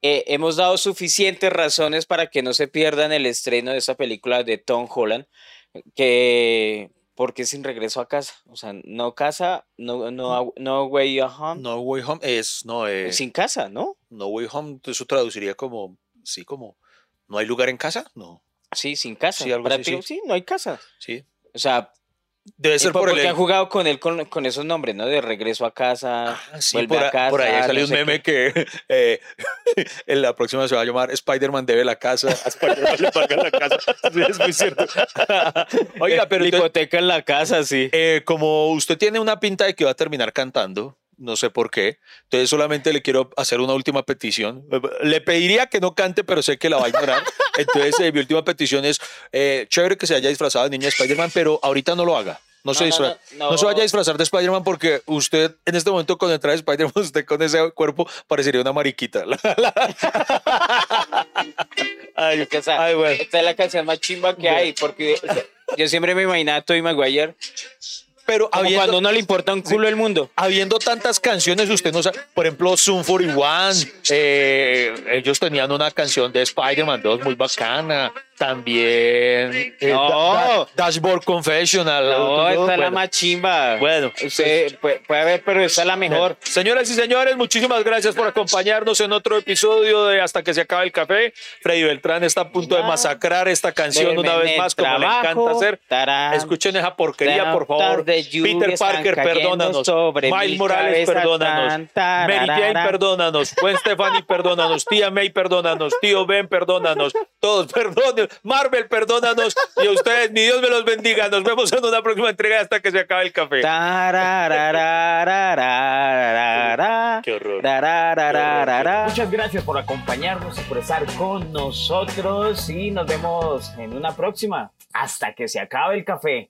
eh, hemos dado suficientes razones para que no se pierdan el estreno de esa película de Tom Holland, que... Porque sin regreso a casa, o sea, no casa, no, no, no way home, No Way Home es, no, eh, sin casa, ¿no? No Way Home, eso traduciría como, sí, como, ¿no hay lugar en casa? No, Sí, sin casa. Sí, algo así, Práctico- sí. sí, no hay casa. sí. O sea, Debe ser por- por el... porque han jugado con él con, con esos nombres, ¿no? De regreso a casa, Ah, sí, vuelve por, a a- casa. por ahí salió no un meme qué. que eh, en la próxima se va a llamar Spider-Man debe la casa, a Spider-Man le paga la casa. Sí, es muy cierto. Oiga, pero La entonces, en la casa, sí. eh, como usted tiene una pinta de que va a terminar cantando, no sé por qué, entonces solamente le quiero hacer una última petición. Le pediría que no cante, pero sé que la va a ignorar. Entonces, eh, mi última petición es, eh, chévere que se haya disfrazado de niña Spider-Man, pero ahorita no lo haga. No, se No, no, no, no se vaya a no. disfrazar de Spider-Man porque usted en este momento con el traje de Spider-Man, usted con ese cuerpo parecería una mariquita. ay, O sea, ay, bueno. Esta es la canción más chimba que hay, porque yo siempre me imaginaba a Tobey Maguire Pero habiendo, cuando no le importa un culo el mundo. habiendo tantas canciones, usted no sabe. Por ejemplo, Zoom 41, eh, ellos tenían una canción de Spider-Man 2 muy bacana. También eh, No. Da- Da- Dashboard Confessional. No, esta es la más chimba. Bueno, Usted puede, puede haber, pero esta es la mejor. Señoras y señores, muchísimas gracias por acompañarnos en otro episodio de Hasta que se acabe el café. Freddy Beltrán está a punto de masacrar esta canción una vez más, como le encanta hacer. Escuchen esa porquería, por favor. Peter Parker, perdónanos. sobre Miles mi Morales, perdónanos. Mary Jane, perdónanos. Gwen Stefani, perdónanos. Tía May, perdónanos. Tío Ben, perdónanos. Todos, perdónanos. Marvel, perdónanos. Y a ustedes, mi Dios me los bendiga. Nos vemos en una próxima entrega hasta que se acabe el café. Qué horror. Muchas gracias por acompañarnos y por estar con nosotros y nos vemos en una próxima. Hasta que se acabe el café.